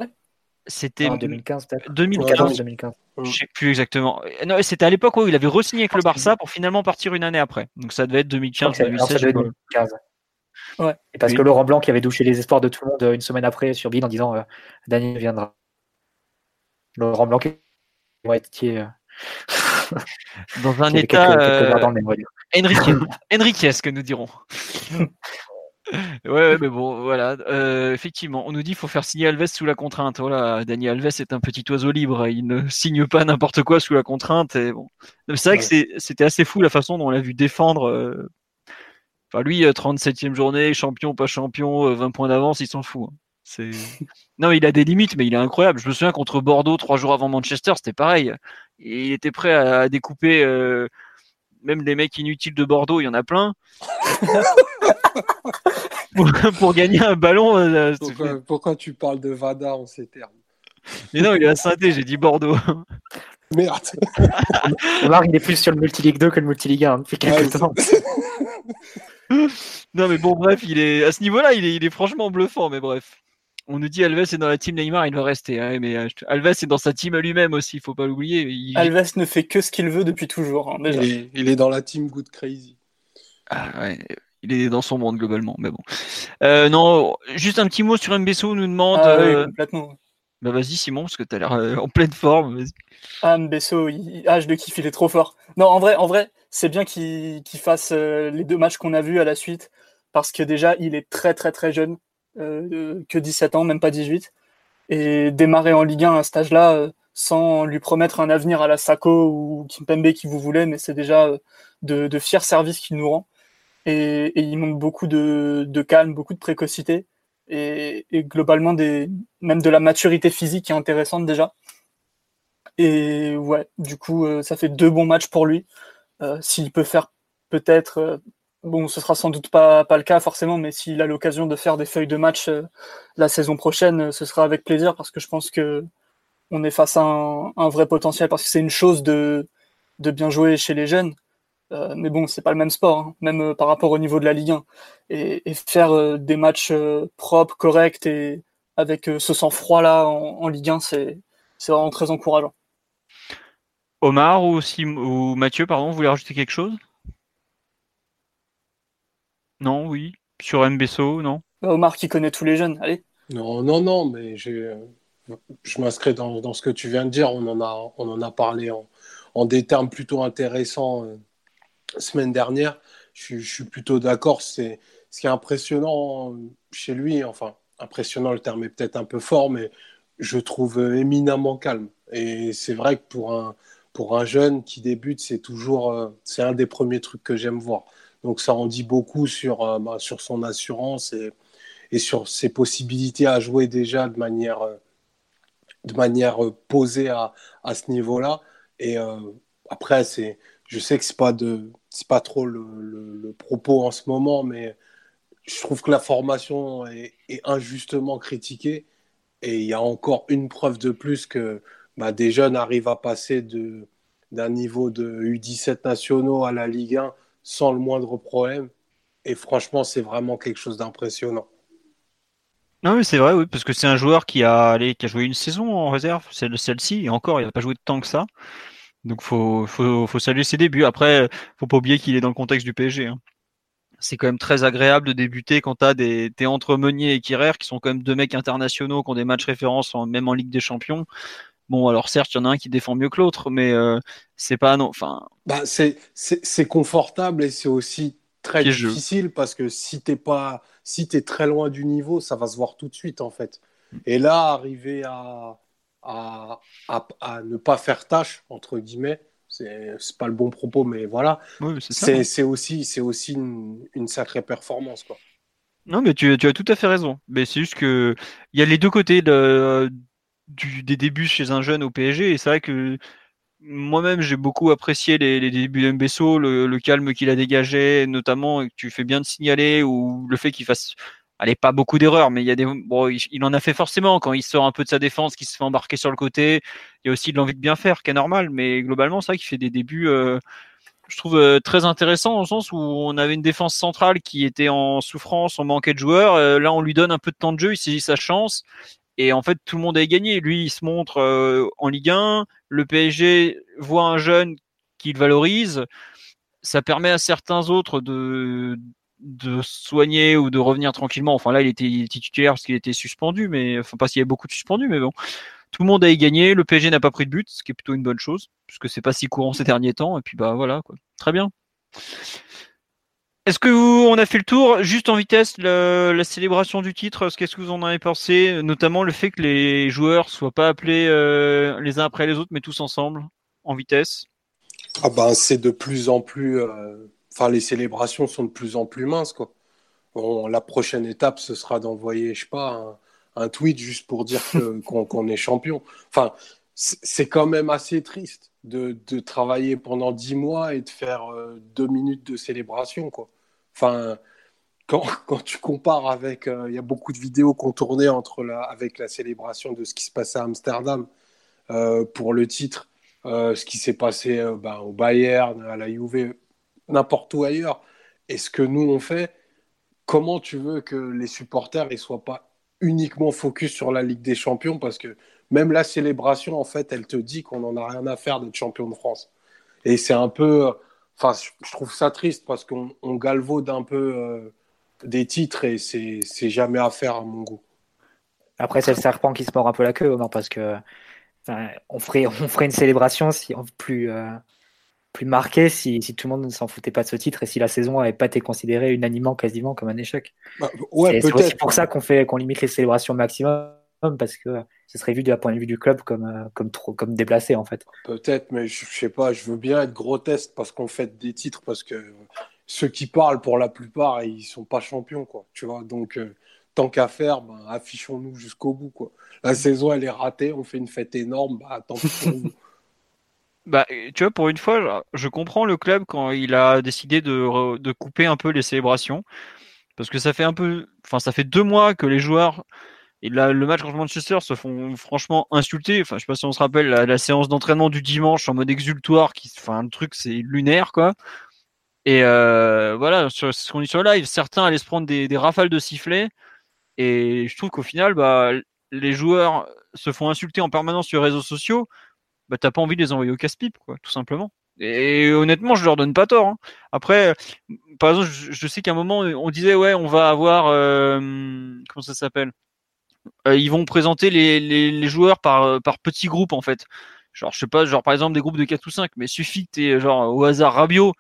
C'était en 2015 peut-être. 2015. 2015. Je sais plus exactement. Non, c'était à l'époque où il avait re-signé avec le Barça pour finalement partir une année après. Donc ça devait être 2015, 2016. 2015. Et parce que Laurent Blanc qui avait douché les espoirs de tout le monde euh, une semaine après sur Bill en disant euh, Daniel viendra. Laurent Blanc qui été euh, *laughs* dans un état Enrique, *laughs* est-ce que nous dirons. ouais, mais bon, voilà. effectivement, on nous dit qu'il faut faire signer Alves sous la contrainte. Voilà, Daniel Alves est un petit oiseau libre. Il ne signe pas n'importe quoi sous la contrainte. Et bon, c'est vrai que c'était assez fou la façon dont on l'a vu défendre Enfin, lui, 37e journée, champion, pas champion, 20 euh, points d'avance, il s'en fout. Hein. C'est... *laughs* Non, il a des limites, mais il est incroyable. Je me souviens contre Bordeaux, trois jours avant Manchester, c'était pareil. Il était prêt à découper euh, même les mecs inutiles de Bordeaux, il y en a plein. *laughs* pour, gagner un ballon. Euh, pourquoi, tu parles de Vada en ces termes? Mais non, il est à saint j'ai dit Bordeaux. *laughs* Merde. Omar, il est plus sur le Multiligue 2 que le Multiligue 1 depuis quelques temps. Non, mais bon, bref, il est à ce niveau-là, il est, il est franchement bluffant, mais bref. On nous dit Alves est dans la team Neymar, il va rester. Hein, mais euh, Alves est dans sa team lui-même aussi, il faut pas l'oublier. Alves ne fait que ce qu'il veut depuis toujours. Hein, il, est, dans la team Good Crazy. Ah ouais, il est dans son monde globalement, mais bon. Euh, non, juste un petit mot sur Mbesso, nous demande. Ah, oui, euh, complètement. Bah vas-y Simon, parce que tu as l'air en pleine forme. Ah Mbesso, il... ah, je le kiffe, il est trop fort. Non, en vrai, en vrai, c'est bien qu'il fasse les deux matchs qu'on a vus à la suite, parce que déjà, il est très très très jeune. Euh, que 17 ans, même pas 18. Et démarrer en Ligue 1 à cet âge-là, euh, sans lui promettre un avenir à la Sako ou Kimpembe qui vous voulez, mais c'est déjà euh, de, fiers services qu'il nous rend. Et, il manque beaucoup de, calme, beaucoup de précocité et, globalement même de la maturité physique qui est intéressante déjà. Et ouais, du coup, ça fait deux bons matchs pour lui. S'il peut faire peut-être Bon, ce sera sans doute pas, pas le cas forcément, mais s'il a l'occasion de faire des feuilles de match euh, la saison prochaine, euh, ce sera avec plaisir parce que je pense que on est face à un, vrai potentiel parce que c'est une chose de, bien jouer chez les jeunes. Euh, mais bon, c'est pas le même sport, hein, même par rapport au niveau de la Ligue 1. Et, faire des matchs propres, corrects et avec ce sang-froid là en, Ligue 1, c'est vraiment très encourageant. Omar ou, ou Mathieu, pardon, vous voulez rajouter quelque chose? Non, oui. Sur MBSO, non? Bah, Omar qui connaît tous les jeunes, allez. Non, non, non, mais je m'inscris dans, ce que tu viens de dire. On en a, on en a parlé en, des termes plutôt intéressants euh, semaine dernière. Je, suis plutôt d'accord. C'est ce qui est impressionnant chez lui. Enfin, impressionnant, le terme est peut-être un peu fort, mais je trouve éminemment calme. Et c'est vrai que pour un, pour un jeune qui débute, c'est toujours, euh, c'est un des premiers trucs que j'aime voir. Donc ça en dit beaucoup sur, euh, bah, sur son assurance et, et, sur ses possibilités à jouer déjà de manière, euh, de manière posée à, à ce niveau-là. Et après, je sais que ce n'est pas, pas trop le, le, propos en ce moment, mais je trouve que la formation est, injustement critiquée. Et il y a encore une preuve de plus que bah, des jeunes arrivent à passer d'un niveau de U17 nationaux à la Ligue 1 sans le moindre problème. Et franchement, c'est vraiment quelque chose d'impressionnant. Non, mais c'est vrai, oui, parce que c'est un joueur qui a, qui a joué une saison en réserve, celle-ci, et encore, il n'a pas joué de temps que ça. Donc, faut, faut, saluer ses débuts. Après, faut pas oublier qu'il est dans le contexte du PSG. Hein. C'est quand même très agréable de débuter quand tu as des, entre Meunier et Kirer, qui sont quand même deux mecs internationaux, qui ont des matchs références, même en Ligue des Champions. Bon, alors certes, il y en a un qui défend mieux que l'autre, mais euh, c'est pas non. Enfin, bah, c'est confortable et c'est aussi très difficile parce que si t'es pas, si es très loin du niveau, ça va se voir tout de suite en fait. Et là, arriver à, à, à, ne pas faire tâche entre guillemets, c'est pas le bon propos, mais voilà. c'est aussi, c'est aussi une, une, sacrée performance quoi. Non, mais tu, tu, as tout à fait raison. Mais c'est juste que il y a les deux côtés de, des débuts chez un jeune au PSG. Et c'est vrai que moi-même, j'ai beaucoup apprécié les, débuts de Mbesso, le, calme qu'il a dégagé, notamment, que tu fais bien de signaler, ou le fait qu'il fasse, allez, pas beaucoup d'erreurs, mais il y a des, bon, il, en a fait forcément quand il sort un peu de sa défense, qu'il se fait embarquer sur le côté. Il y a aussi de l'envie de bien faire, qui est normal, mais globalement, c'est vrai qu'il fait des débuts, euh, je trouve euh, très intéressants dans le sens où on avait une défense centrale qui était en souffrance, on manquait de joueurs. Euh, là, on lui donne un peu de temps de jeu, il saisit sa chance. Et en fait, tout le monde a gagné. Lui, il se montre euh, en Ligue 1. Le PSG voit un jeune qu'il valorise. Ça permet à certains autres de, soigner ou de revenir tranquillement. Enfin, là, il était titulaire parce qu'il était suspendu, mais enfin, pas s'il y avait beaucoup de suspendus, mais bon. Tout le monde a gagné. Le PSG n'a pas pris de but, ce qui est plutôt une bonne chose, puisque c'est pas si courant ces derniers temps. Et puis, bah voilà, quoi. Très bien. Est-ce que vous, on a fait le tour Juste en vitesse, la célébration du titre, qu'est-ce que vous en avez pensé Notamment le fait que les joueurs soient pas appelés euh, les uns après les autres, mais tous ensemble, en vitesse? Ah ben, C'est de plus en plus. Euh, enfin, les célébrations sont de plus en plus minces. Quoi. la prochaine étape, ce sera d'envoyer, je sais pas, un tweet juste pour dire *laughs* qu'on est champion. Enfin, c'est quand même assez triste de, de, travailler pendant dix mois et de faire euh, deux minutes de célébration. Quoi. Enfin, *laughs* quand, tu compares avec. Euh, il y a beaucoup de vidéos qu'on tournait entre la, avec la célébration de ce qui se passait à Amsterdam euh, pour le titre, ce qui s'est passé ben, au Bayern, à la Juve, n'importe où ailleurs, et ce que nous on fait. Comment tu veux que les supporters ne soient pas uniquement focus sur la Ligue des Champions parce que même la célébration, en fait, elle te dit qu'on n'en a rien à faire d'être champion de France. Et c'est un peu. Enfin, je trouve ça triste parce qu'on galvaude un peu euh, des titres et c'est jamais à faire à mon goût. Après, c'est le serpent qui se mord un peu la queue, parce que on ferait, on ferait une célébration si, plus, euh, plus marquée si, si, tout le monde ne s'en foutait pas de ce titre et si la saison n'avait pas été considérée unanimement quasiment comme un échec. Bah, ouais, c'est aussi pour ça qu'on fait qu'on limite les célébrations maximum parce que ce serait vu du point de vue du club comme, euh, comme, trop, comme déplacé en fait. Peut-être, mais je, sais pas, je veux bien être grotesque parce qu'on fait des titres, parce que ceux qui parlent pour la plupart, ils sont pas champions, quoi. Tu vois, donc euh, tant qu'à faire, ben, affichons-nous jusqu'au bout, quoi. La saison, elle est ratée, on fait une fête énorme, bah, tant pis pour nous. *laughs* Bah, tu vois, pour une fois, je comprends le club quand il a décidé de, de couper un peu les célébrations. Parce que ça fait un peu, enfin, ça fait deux mois que les joueurs et là, le match contre Manchester se font franchement insulter. Enfin, je sais pas si on se rappelle la, séance d'entraînement du dimanche en mode exultoire, qui, enfin, le truc c'est lunaire quoi. Et euh, voilà, sur ce qu'on dit sur live, certains allaient se prendre des, rafales de sifflets. Et je trouve qu'au final, bah, les joueurs se font insulter en permanence sur les réseaux sociaux. Bah, t'as pas envie de les envoyer au casse-pipe, quoi, tout simplement. Et honnêtement, je leur donne pas tort. Hein. Après, par exemple, je, sais qu'à un moment, on disait ouais, on va avoir euh, comment ça s'appelle? Ils vont présenter les, joueurs par, euh, par petits groupes en fait. Genre, je sais pas, genre par exemple des groupes de 4 ou 5, mais suffit que tu genre au hasard Rabiot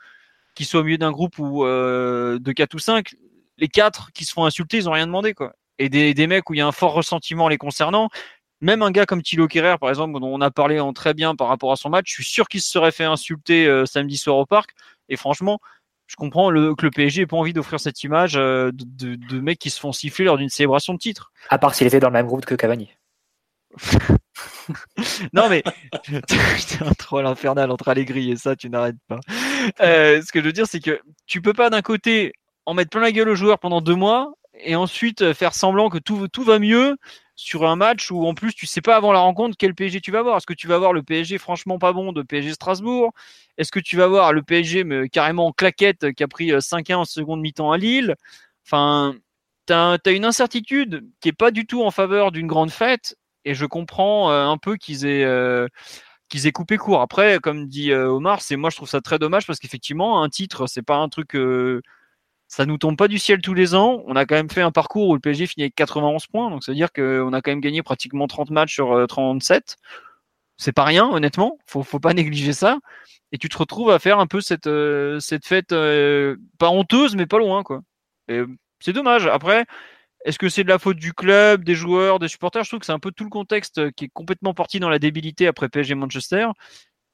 qui soit au milieu d'un groupe ou euh, de 4 ou 5, les 4 qui se font insulter, ils ont rien demandé quoi. Et des, des mecs où il y a un fort ressentiment les concernant, même un gars comme Thilo Kerrer, par exemple, dont on a parlé en très bien par rapport à son match, je suis sûr qu'il se serait fait insulter samedi soir au parc. Et franchement, je comprends le, que le PSG n'ait pas envie d'offrir cette image euh, de, de, mecs qui se font siffler lors d'une célébration de titre. À part s'il était dans le même groupe que Cavani. *laughs* non mais *laughs* c'est un troll infernal entre Allegri et ça, tu n'arrêtes pas. Euh, ce que je veux dire, c'est que tu peux pas d'un côté en mettre plein la gueule aux joueurs pendant deux mois et ensuite faire semblant que tout, tout va mieux sur un match où en plus tu sais pas avant la rencontre quel PSG tu vas voir. Est-ce que tu vas voir le PSG franchement pas bon de PSG Strasbourg? Est-ce que tu vas voir le PSG mais carrément en claquette qui a pris 5-1 euh, en seconde mi-temps à Lille? Enfin, tu as, une incertitude qui est pas du tout en faveur d'une grande fête et je comprends euh, un peu qu'ils aient euh, aient coupé court. Après, comme dit Omar, c'est moi je trouve ça très dommage parce qu'effectivement un titre c'est pas un truc ça nous tombe pas du ciel tous les ans. On a quand même fait un parcours où le PSG finit avec 91 points, donc ça veut dire qu'on a quand même gagné pratiquement 30 matchs sur 37. Euh, c'est pas rien, honnêtement. Faut, faut pas *laughs* négliger ça. Et tu te retrouves à faire un peu cette, euh, cette fête, euh, pas honteuse, mais pas loin, quoi. Et c'est dommage. Après, est-ce que c'est de la faute du club, des joueurs, des supporters? Je trouve que c'est un peu tout le contexte qui est complètement parti dans la débilité après PSG Manchester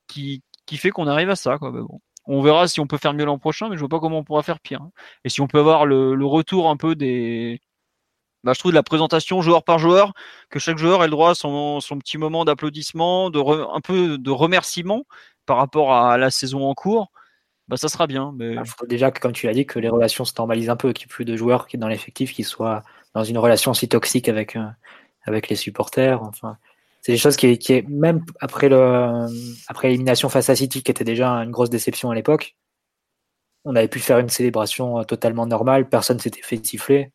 qui, qui fait qu'on arrive à ça, quoi. bon. On verra si on peut faire mieux l'an prochain, mais je vois pas comment on pourra faire pire. Hein. Et si on peut avoir le, retour un peu des, bah, je trouve de la présentation joueur par joueur, que chaque joueur ait le droit à son, petit moment d'applaudissement, de un peu de remerciement par rapport à la saison en cours. Bah, ça sera bien. Il faut déjà que, comme tu l'as dit, que les relations se normalisent un peu, qu'il n'y ait plus de joueurs qui dans l'effectif qui soient dans une relation si toxique avec, euh, avec les supporters. Enfin, c'est des choses qui, même après le après l'élimination face à City qui était déjà une grosse déception à l'époque on avait pu faire une célébration euh, totalement normale. Personne s'était fait siffler.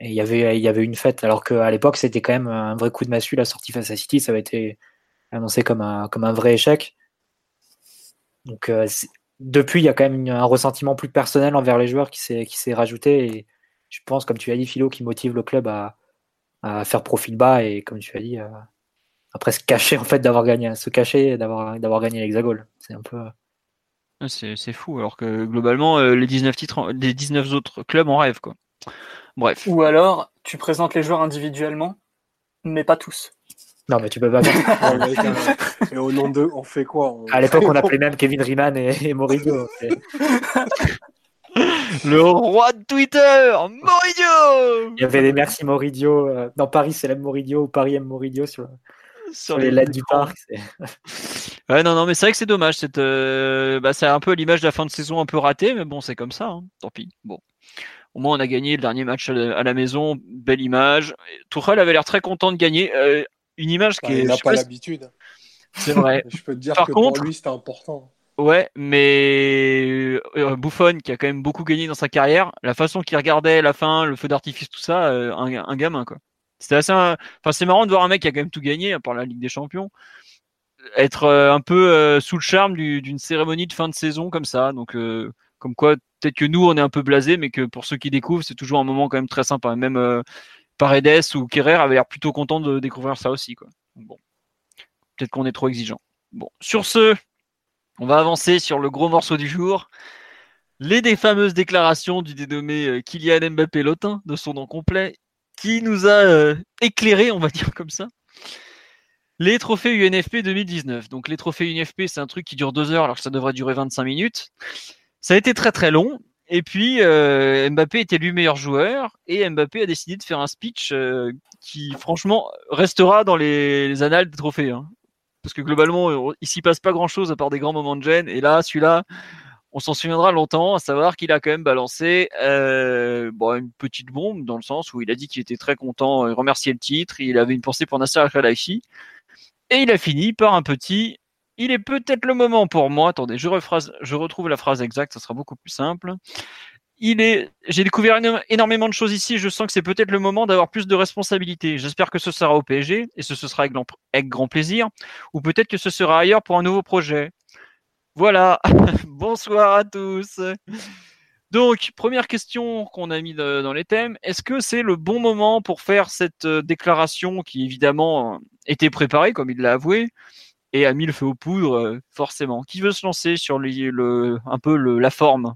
Et il y avait il y avait une fête. Alors qu'à l'époque c'était quand même un vrai coup de massue la sortie face à City. Ça avait été annoncé comme un comme un vrai échec. Donc euh, depuis il y a quand même un ressentiment plus personnel envers les joueurs qui s'est rajouté. Et je pense comme tu as dit Philo qui motive le club à, à faire profil bas. Et comme tu as dit à, après se cacher en fait d'avoir gagné, se cacher d'avoir d'avoir gagné l'hexagone. C'est un peu. C'est fou, alors que globalement, euh, les 19 titres, les 19 autres clubs en rêvent, quoi. Bref. Ou alors, tu présentes les joueurs individuellement, mais pas tous. Non, mais tu peux pas *laughs* et au nom d'eux, on fait quoi À l'époque, on appelait même Kevin Riemann et, et Mourinho. Le roi de Twitter, Moridio Il y avait des merci Moridio. euh, Dans Paris, c'est l'aime Moridio ou Paris aime Moridio sur, sur les du parc. *laughs* Ouais, non, non, mais c'est vrai que c'est dommage. C'est euh, bah, c'est un peu l'image de la fin de saison un peu ratée, mais bon, c'est comme ça. hein. Tant pis. Bon. Au moins, on a gagné le dernier match à la, à la maison. Belle image. Tourelle avait l'air très content de gagner. Euh, une image Bah, qui est. il n'a pas l'habitude. C'est vrai. *laughs* Je peux te dire Par que contre- pour lui, c'était important. Ouais, mais euh, Buffon, qui a quand même beaucoup gagné dans sa carrière, la façon qu'il regardait la fin, le feu d'artifice, tout ça, euh, un, un gamin, quoi. C'était assez. Enfin, c'est marrant de voir un mec qui a quand même tout gagné, à part la Ligue des Champions, être euh, un peu euh, sous le charme du- d'une cérémonie de fin de saison comme ça. Donc, euh, comme quoi, peut-être que nous, on est un peu blasés, mais que pour ceux qui découvrent, c'est toujours un moment quand même très sympa. Même Paredes ou Kerrer avaient l'air plutôt contents de découvrir ça aussi, bon, peut-être qu'on est trop exigeant. Bon, sur ce, on va avancer sur le gros morceau du jour. Les des fameuses déclarations du dénommé Kylian Mbappé Lotin, de son nom complet, qui nous a euh, éclairé, on va *laughs* dire comme ça. Les trophées UNFP 2019. Donc les trophées UNFP, c'est un truc qui dure deux heures alors que ça devrait durer 25 minutes. Ça a été très très long. Et puis euh, Mbappé est élu meilleur joueur et Mbappé a décidé de faire un speech euh, qui franchement restera dans les, les annales des trophées. hein. Parce que globalement, il s'y passe pas grand chose à part des grands moments de gêne. Et là, celui-là, on s'en souviendra longtemps, à savoir qu'il a quand même balancé euh, une petite bombe dans le sens où il a dit qu'il était très content, euh, remercier le titre, il avait une pensée pour Nasser Al-Khelaifi, et il a fini par un petit. Il est peut-être le moment pour moi. Attendez, je, rephrase, je retrouve la phrase exacte, ça sera beaucoup plus simple. Il est. J'ai découvert éno- énormément de choses ici. Je sens que c'est peut-être le moment d'avoir plus de responsabilités. J'espère que ce sera au PSG et ce, sera avec grand plaisir, ou peut-être que ce sera ailleurs pour un nouveau projet. Voilà. *laughs* Bonsoir à tous. Donc, première question qu'on a mis de- dans les thèmes. Est-ce que c'est le bon moment pour faire cette euh, déclaration qui, évidemment, euh, était préparée, comme il l'a avoué, et a mis le feu aux poudres, euh, forcément? Qui veut se lancer sur le, le- un peu le- la forme?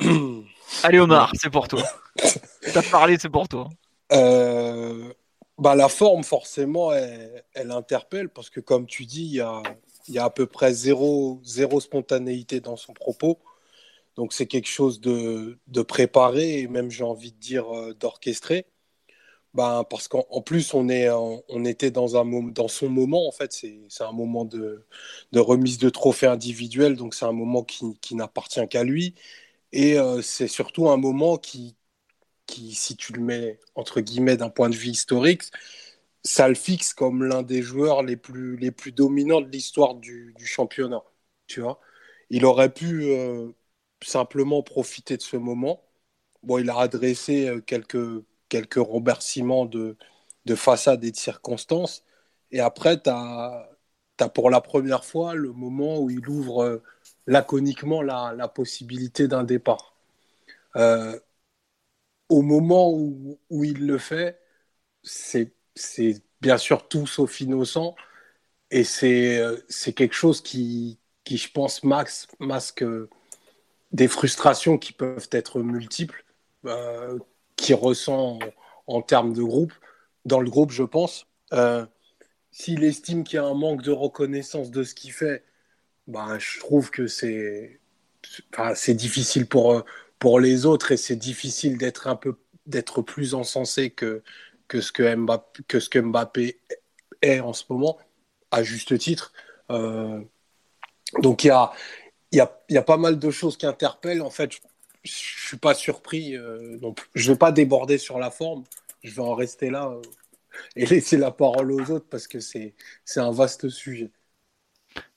*coughs* Allez, Omar, c'est pour toi. *laughs* T'as parlé, c'est pour toi. Euh, bah, la forme, forcément, elle, elle interpelle parce que, comme tu dis, il y a, il y a à peu près zéro, spontanéité dans son propos. Donc, c'est quelque chose de, préparé et même, j'ai envie de dire, euh, d'orchestré. Ben, parce qu'en en plus, on, est, on était dans, un, dans son moment, en fait. C'est un moment de, de remise de trophée individuel. Donc, c'est un moment qui, qui n'appartient qu'à lui. Et euh, c'est surtout un moment qui, qui, si tu le mets entre guillemets d'un point de vue historique, ça le fixe comme l'un des joueurs les plus, les plus dominants de l'histoire du, championnat. Tu vois, il aurait pu euh, simplement profiter de ce moment. Bon, il a adressé euh, quelques, quelques remerciements de, de façade et de circonstances. Et après, tu as, pour la première fois le moment où il ouvre euh, laconiquement la, possibilité d'un départ. Au moment où il le fait, c'est c'est bien sûr tout sauf innocent et c'est euh, quelque chose qui, qui, je pense, masque euh, des frustrations qui peuvent être multiples, euh, qu'il ressent en, termes de groupe. Dans le groupe, je pense. Euh, S'il estime qu'il y a un manque de reconnaissance de ce qu'il fait, ben, je trouve que c'est difficile pour, pour les autres et c'est difficile d'être un peu d'être plus encensé que, que, ce que, Mbappé, est en ce moment, à juste titre. Euh, donc il y a, y, a, y a pas mal de choses qui interpellent. En fait, je ne suis pas surpris. Euh, donc je ne vais pas déborder sur la forme. Je vais en rester là euh, et laisser la parole aux autres parce que c'est un vaste sujet.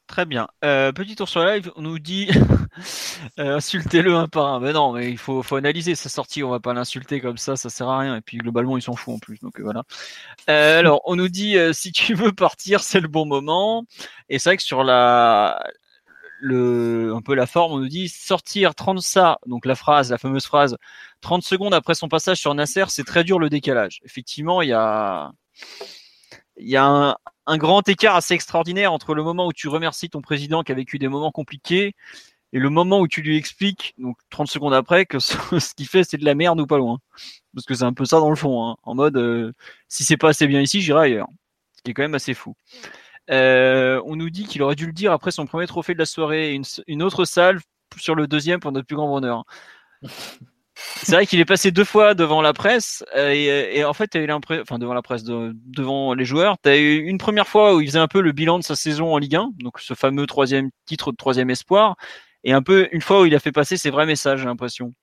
Très bien. Euh, petit tour sur live, on nous dit *laughs* euh, insultez-le un par un. Mais non, mais il faut, analyser sa sortie. On va pas l'insulter comme ça, ça sert à rien. Et puis globalement, il s'en fout en plus. Donc euh, voilà. Euh, alors, on nous dit si tu veux partir, c'est le bon moment. Et c'est vrai que sur la le un peu la forme, on nous dit sortir 30 ça, donc la phrase, la fameuse phrase 30 secondes après son passage sur Nasser, c'est très dur le décalage. Effectivement, il y a il y a un, un, grand écart assez extraordinaire entre le moment où tu remercies ton président qui a vécu des moments compliqués et le moment où tu lui expliques, donc 30 secondes après, que *laughs* ce, qu'il fait c'est de la merde ou pas loin. Parce que c'est un peu ça dans le fond, hein, en mode euh, si c'est pas assez bien ici, j'irai ailleurs. Ce qui est quand même assez fou. Euh, on nous dit qu'il aurait dû le dire après son premier trophée de la soirée. Une, une autre salve sur le deuxième pour notre plus grand bonheur. C'est vrai qu'il est passé deux fois devant la presse et, en fait, tu as eu enfin devant la presse, devant les joueurs, tu eu une première fois où il faisait un peu le bilan de sa saison en Ligue 1, donc ce fameux troisième titre de troisième espoir, et un peu une fois où il a fait passer ses vrais messages, j'ai l'impression.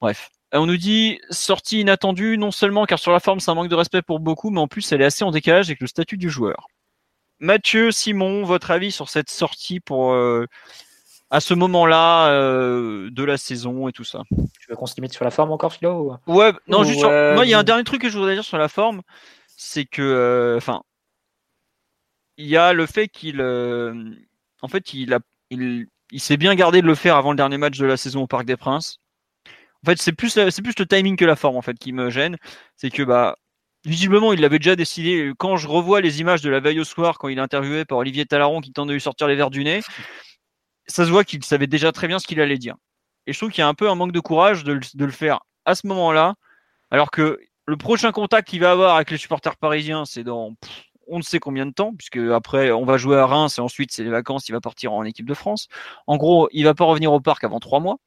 Bref. On nous dit sortie inattendue, non seulement car sur la forme c'est un manque de respect pour beaucoup, mais en plus elle est assez en décalage avec le statut du joueur. Mathieu, Simon, votre avis sur cette sortie pour euh, à ce moment-là euh, de la saison et tout ça. Tu veux qu'on se limite sur la forme encore, Philo Ouais, non, juste sur... moi il y a un dernier truc que je voudrais dire sur la forme, c'est que, euh, enfin, il y a le fait qu'il, en fait, il a, il, il s'est bien gardé de le faire avant le dernier match de la saison au Parc des Princes. En fait, c'est plus, c'est plus le timing que la forme en fait qui me gêne. C'est que bah visiblement, il l'avait déjà décidé. Quand je revois les images de la veille au soir, quand il est interviewé par Olivier Talaron qui tente de lui sortir les verres du nez, ça se voit qu'il savait déjà très bien ce qu'il allait dire. Et je trouve qu'il y a un peu un manque de courage de, le faire à ce moment-là, alors que le prochain contact qu'il va avoir avec les supporters parisiens, c'est dans on ne sait combien de temps, puisque après on va jouer à Reims et ensuite c'est les vacances, il va partir en équipe de France. En gros, il va pas revenir au parc avant trois mois.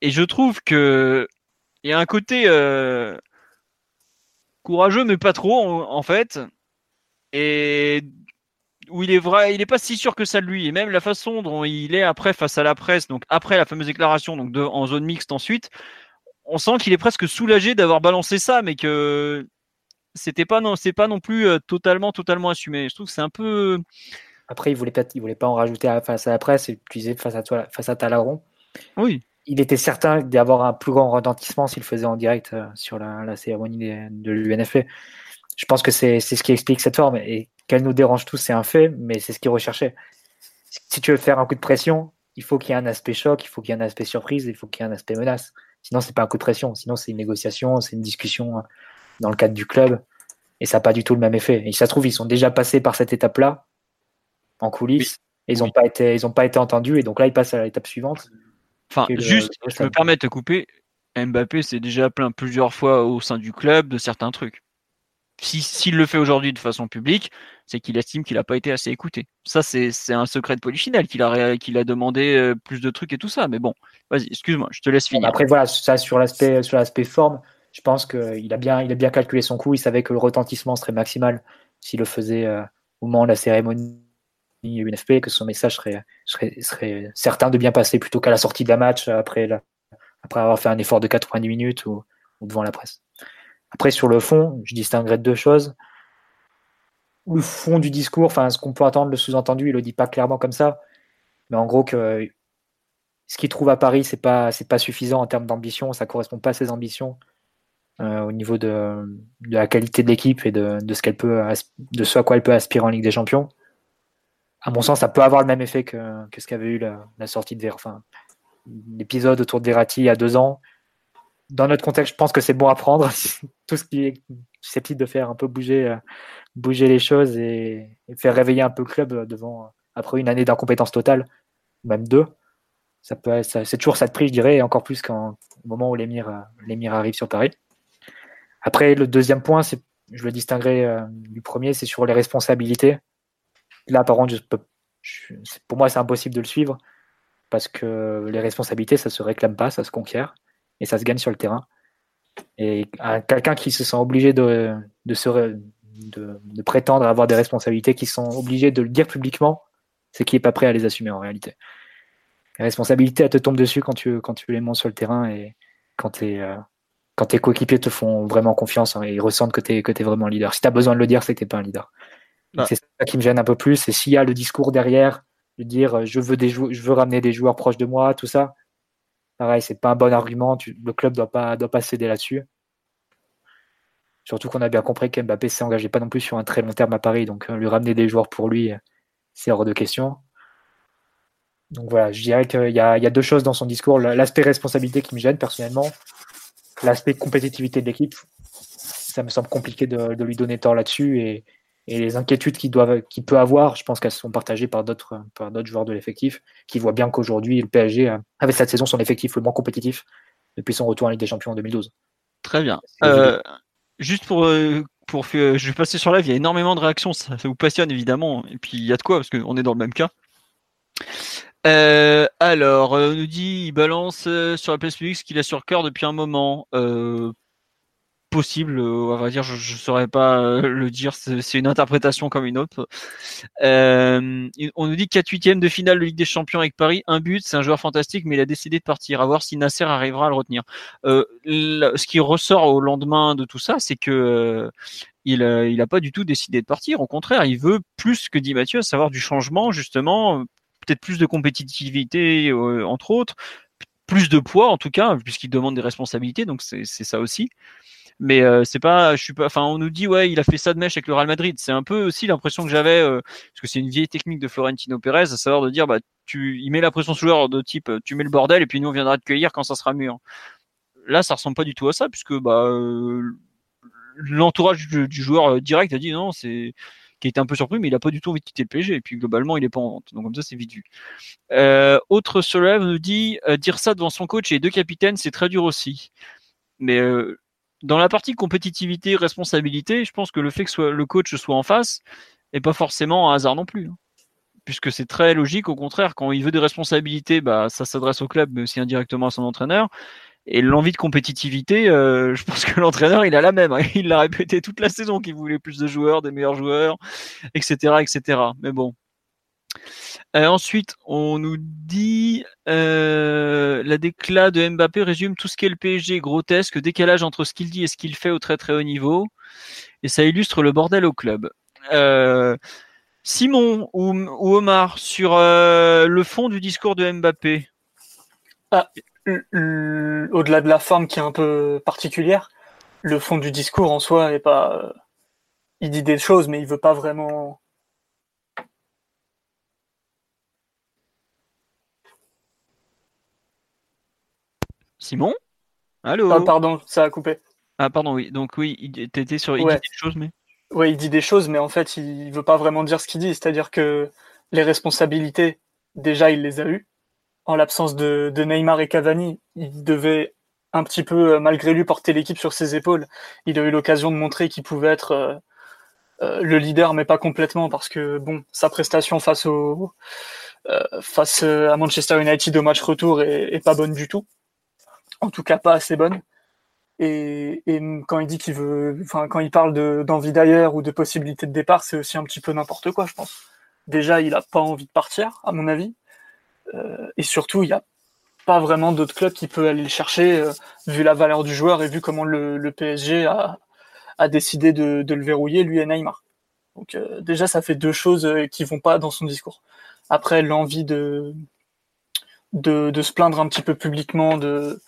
Et je trouve que il y a un côté euh, courageux, mais pas trop en, fait. Où il est vrai, il est pas si sûr que ça de lui. Et même la façon dont il est après face à la presse, donc après la fameuse déclaration, donc de, en zone mixte ensuite, on sent qu'il est presque soulagé d'avoir balancé ça, mais que c'était pas non, c'est pas non plus euh, totalement, totalement assumé. Je trouve que c'est un peu. Après, il voulait peut-être, il voulait pas en rajouter face à la presse et utiliser face à toi, face à Talaron. Oui il était certain d'avoir un plus grand retentissement s'il faisait en direct euh, sur la, cérémonie de, l'UNFP. Je pense que c'est ce qui explique cette forme. Et qu'elle nous dérange tous, c'est un fait, mais c'est ce qu'il recherchait. Si tu veux faire un coup de pression, il faut qu'il y ait un aspect choc, il faut qu'il y ait un aspect surprise, il faut qu'il y ait un aspect menace. Sinon, c'est pas un coup de pression. Sinon, c'est une négociation, c'est une discussion euh, dans le cadre du club. Et ça n'a pas du tout le même effet. Et ça se trouve, ils sont déjà passés par cette étape-là, en coulisses. Et ils n'ont pas, été, ils pas été entendus. Et donc là, ils passent à l'étape suivante. Enfin, juste, je me permets de te couper. Mbappé s'est déjà plaint plusieurs fois au sein du club de certains trucs. S'il le fait aujourd'hui de façon publique, c'est qu'il estime qu'il n'a pas été assez écouté. Ça, c'est un secret de polichinelle qu'il a, a demandé euh, plus de trucs et tout ça. Mais bon, vas-y, excuse-moi, je te laisse finir. Après, voilà, ça sur l'aspect forme, je pense qu'il a bien, a bien calculé son coup. Il savait que le retentissement serait maximal s'il le faisait euh, au moment de la cérémonie UNFP, que son message serait, serait, certain de bien passer plutôt qu'à la sortie d'un match après, après avoir fait un effort de 90 minutes ou, devant la presse. Après, sur le fond, je distinguerai deux choses. Le fond du discours, ce qu'on peut entendre, le sous-entendu, il le dit pas clairement comme ça, mais en gros ce qu'il trouve à Paris, pas c'est pas suffisant en termes d'ambition, ça correspond pas à ses ambitions euh, au niveau de, la qualité de l'équipe et de, ce peut ce à quoi elle peut aspirer en Ligue des Champions à mon sens, ça peut avoir le même effet que, ce qu'avait eu la, sortie de l'épisode autour de Verratti il y a deux ans. Dans notre contexte, je pense que c'est bon à prendre. *laughs* Tout ce qui est susceptible de faire un peu bouger, euh, les choses et, faire réveiller un peu le club devant, après une année d'incompétence totale, même deux. Ça peut, c'est toujours ça de prix, je dirais, et encore plus quand au moment où l'émir, euh, arrive sur Paris. Après, le deuxième point, je le distinguerai euh, du premier, c'est sur les responsabilités. Là, par contre, pour moi, c'est impossible de le suivre parce que les responsabilités, ça se réclame pas, ça se conquiert et ça se gagne sur le terrain. Et quelqu'un qui se sent obligé de, de, de, prétendre avoir des responsabilités, qui sont obligés de le dire publiquement, c'est qu'il n'est pas prêt à les assumer en réalité. Les responsabilités, elles te tombent dessus quand tu, quand tu les montes sur le terrain et quand, tes, euh, quand tes coéquipiers te font vraiment confiance et ils ressentent que tu es, que es vraiment leader. Si tu as besoin de le dire, c'est que tu n'es pas un leader. C'est ça qui me gêne un peu plus. Et s'il y a le discours derrière, de dire euh, je veux, des je veux ramener des joueurs proches de moi, tout ça, pareil, c'est pas un bon argument. le club doit pas, doit pas céder là-dessus. Surtout qu'on a bien compris qu'Mbappé s'est engagé pas non plus sur un très long terme à Paris, donc euh, lui ramener des joueurs pour lui, c'est hors de question. Donc voilà, je dirais qu'il y, a, deux choses dans son discours. L'aspect responsabilité qui me gêne personnellement, l'aspect compétitivité de l'équipe, ça me semble compliqué de, lui donner tort là-dessus. Et, et les inquiétudes qu'il peut avoir, je pense qu'elles sont partagées par d'autres joueurs de l'effectif qui voient bien qu'aujourd'hui, le PSG avait cette saison son effectif le moins compétitif depuis son retour en Ligue des Champions en 2012. Très bien. Euh, juste pour, euh, pour je vais passer sur live, il y a énormément de réactions, ça, vous passionne évidemment, et puis il y a de quoi parce qu'on est dans le même cas. Euh, alors, euh, on nous dit, il balance euh, sur la place publique ce qu'il a sur le cœur depuis un moment. Euh, possible, euh, on va dire, je ne saurais pas euh, le dire, c'est une interprétation comme une autre. Euh, on nous dit 4 huitièmes de finale de Ligue des Champions avec Paris, un but, c'est un joueur fantastique, mais il a décidé de partir. À voir si Nasser arrivera à le retenir. Euh, ce qui ressort au lendemain de tout ça, c'est que il a, il a pas du tout décidé de partir. Au contraire, il veut plus que dit Mathieu, à savoir du changement, justement, peut-être plus de compétitivité, entre autres, plus de poids en tout cas, puisqu'il demande des responsabilités, donc c'est ça aussi. Mais euh, c'est pas, je suis pas, enfin, on nous dit ouais, il a fait ça de mèche avec le Real Madrid. C'est un peu aussi l'impression que j'avais, euh, parce que c'est une vieille technique de Florentino Pérez, à savoir de dire bah tu, il met la pression le joueur de type, tu mets le bordel et puis nous on viendra te cueillir quand ça sera mûr. Là, ça ressemble pas du tout à ça, puisque bah euh, l'entourage du, du joueur euh, direct a dit non, c'est qui était un peu surpris, mais il a pas du tout envie de quitter le PSG. Et puis globalement, il est pas en vente. Donc comme ça, c'est vite vu. Euh, autre lève nous dit euh, dire ça devant son coach et deux capitaines, c'est très dur aussi. Mais euh, dans la partie compétitivité, responsabilité, je pense que le fait que le coach soit en face est pas forcément un hasard non plus. hein. Puisque c'est très logique, au contraire, quand il veut des responsabilités, bah, ça s'adresse au club, mais aussi indirectement à son entraîneur. Et l'envie de compétitivité, euh, *laughs* je pense que l'entraîneur, il a la même. hein. Il l'a répété toute la saison qu'il voulait plus de joueurs, des meilleurs joueurs, etc., etc. Mais bon. Euh, ensuite, on nous dit euh, la déclat de Mbappé résume tout ce qu'est le PSG, grotesque, décalage entre ce qu'il dit et ce qu'il fait au très très haut niveau, et ça illustre le bordel au club. Euh, Simon ou, Omar sur le fond du discours de Mbappé. L- Au-delà de la forme qui est un peu particulière, le fond du discours en soi est pas. Il dit des choses, mais il veut pas vraiment. Simon Allô Ah, pardon, ça a coupé. Ah pardon, oui. Donc oui, il- t'étais sur il Ouais. dit des choses, mais Ouais, il dit des choses, mais en fait, il veut pas vraiment dire ce qu'il dit. C'est-à-dire que les responsabilités, déjà, il les a eues. En l'absence de, de Neymar et Cavani, il devait un petit peu, euh, malgré lui, porter l'équipe sur ses épaules. Il a eu l'occasion de montrer qu'il pouvait être euh, euh, le leader, mais pas complètement, parce que bon, sa prestation face au euh, face à Manchester United au match retour est, est pas bonne du tout. En tout cas, pas assez bonne. Et, quand il dit qu'il veut, enfin, quand il parle de- d'envie d'ailleurs ou de possibilité de départ, c'est aussi un petit peu n'importe quoi, je pense. Déjà, il a pas envie de partir, à mon avis. Euh, et surtout, il n'y a pas vraiment d'autres clubs qui peut aller le chercher, euh, vu la valeur du joueur et vu comment le, PSG a, décidé de, le verrouiller, lui et Neymar. Donc euh, déjà, ça fait deux choses qui vont pas dans son discours. Après, l'envie de, de, de se plaindre un petit peu publiquement de,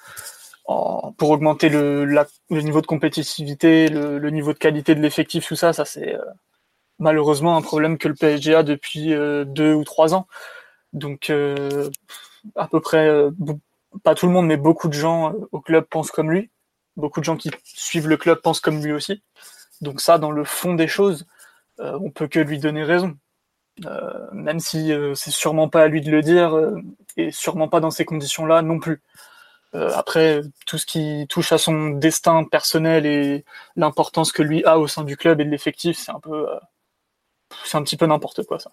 en- pour augmenter le, le niveau de compétitivité, le, le niveau de qualité de l'effectif, tout ça, ça c'est euh, malheureusement un problème que le PSG a depuis euh, deux ou trois ans. Donc euh, à peu près, euh, pas tout le monde, mais beaucoup de gens euh, au club pensent comme lui. Beaucoup de gens qui suivent le club pensent comme lui aussi. Donc ça, dans le fond des choses, on peut que lui donner raison. Euh, même si euh, c'est sûrement pas à lui de le dire euh, et sûrement pas dans ces conditions-là non plus. Euh, après, tout ce qui touche à son destin personnel et l'importance que lui a au sein du club et de l'effectif, c'est un peu, euh, c'est un petit peu n'importe quoi ça.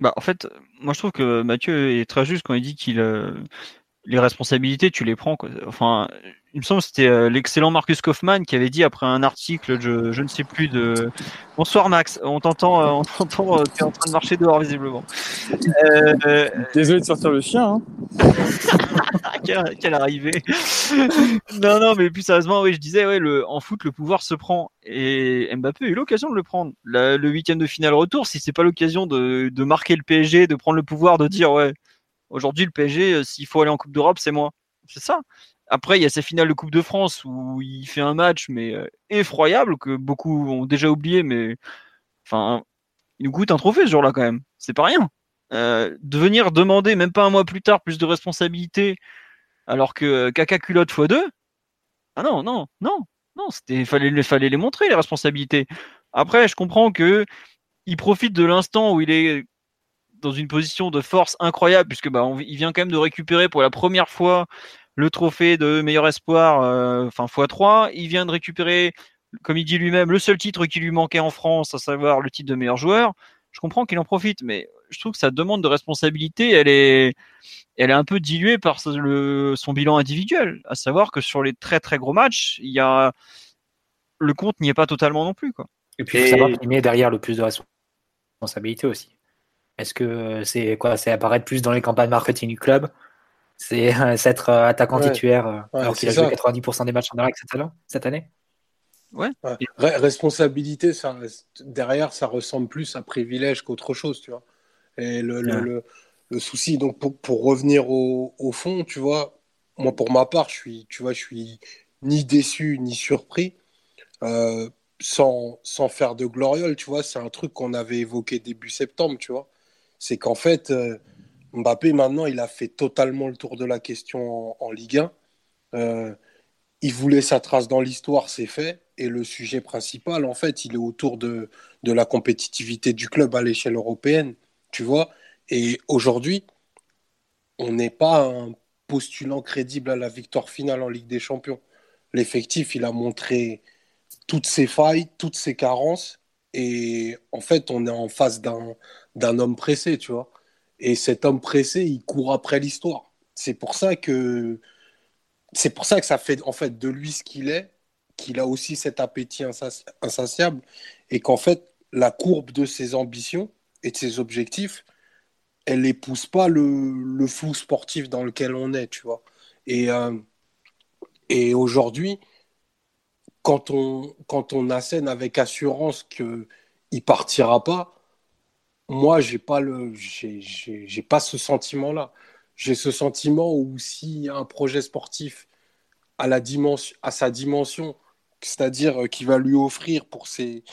Bah, en fait, moi je trouve que Mathieu est très juste quand il dit qu'il euh, les responsabilités, tu les prends. Quoi. Enfin, il me semble que c'était euh, l'excellent Marcus Kaufmann qui avait dit après un article, je, je ne sais plus de. Bonsoir Max, on t'entend, euh, on t'entend, euh, t'es en train de marcher dehors visiblement. Euh, Désolé de sortir le chien. Hein. *laughs* quelle, quelle arrivée Non, non, mais plus sérieusement, oui, je disais, ouais, le, en foot, le pouvoir se prend. Et Mbappé a eu l'occasion de le prendre. La- le huitième de finale retour, si c'est pas l'occasion de, de marquer le PSG, de prendre le pouvoir, de dire, ouais, aujourd'hui, le PSG, s'il faut aller en Coupe d'Europe, c'est moi. C'est ça. Après, il y a ces finales de Coupe de France où il fait un match, mais euh, effroyable, que beaucoup ont déjà oublié, mais enfin, il nous coûte un trophée ce jour-là quand même. C'est pas rien. Euh, de venir demander, même pas un mois plus tard, plus de responsabilités, alors que euh, caca culotte x2, ah non, non, non, non, c'était fallait, fallait les montrer les responsabilités. Après, je comprends que il profite de l'instant où il est dans une position de force incroyable, puisque bah, il vient quand même de récupérer pour la première fois le trophée de meilleur espoir, euh, enfin x3. Il vient de récupérer, comme il dit lui-même, le seul titre qui lui manquait en France, à savoir le titre de meilleur joueur. Je comprends qu'il en profite, mais je trouve que sa demande de responsabilité, elle est, elle est un peu diluée par le, son bilan individuel. À savoir que sur les très très gros matchs, il y a le compte n'y est pas totalement non plus, quoi. Et puis, il faut savoir qui met derrière le plus de responsabilité aussi. Est-ce que c'est quoi C'est apparaître plus dans les campagnes marketing du club C'est *laughs* être attaquant titulaire alors qu'il a joué 90% des matchs en Irak cette, cette année Ouais. Responsabilité, ça, derrière, ça ressemble plus à privilège qu'autre chose, tu vois. Et le, le, le, souci, donc pour, pour revenir au, au, fond, tu vois, moi pour ma part, je suis, tu vois, je suis ni déçu ni surpris, euh, sans, sans faire de gloriole, tu vois. C'est un truc qu'on avait évoqué début septembre, tu vois. C'est qu'en fait, euh, Mbappé maintenant, il a fait totalement le tour de la question en, Ligue 1. Euh, il voulait sa trace dans l'histoire, c'est fait. Et le sujet principal, en fait, il est autour de, de la compétitivité du club à l'échelle européenne, tu vois. Et aujourd'hui, on n'est pas un postulant crédible à la victoire finale en Ligue des Champions. L'effectif, il a montré toutes ses failles, toutes ses carences. Et en fait, on est en face d'un homme pressé, tu vois. Et cet homme pressé, il court après l'histoire. C'est pour ça que c'est pour ça que ça fait en fait de lui ce qu'il est, qu'il a aussi cet appétit insatiable et qu'en fait la courbe de ses ambitions et de ses objectifs, elle n'épouse pas le, le, flou sportif dans lequel on est, tu vois. Et, euh, et aujourd'hui, quand on, quand on assène avec assurance qu'il ne partira pas, moi, je n'ai pas, le, j'ai, pas ce sentiment-là j'ai ce sentiment où a un projet sportif à, la dimension, à sa dimension, c'est-à-dire euh, qui va lui offrir pour ses,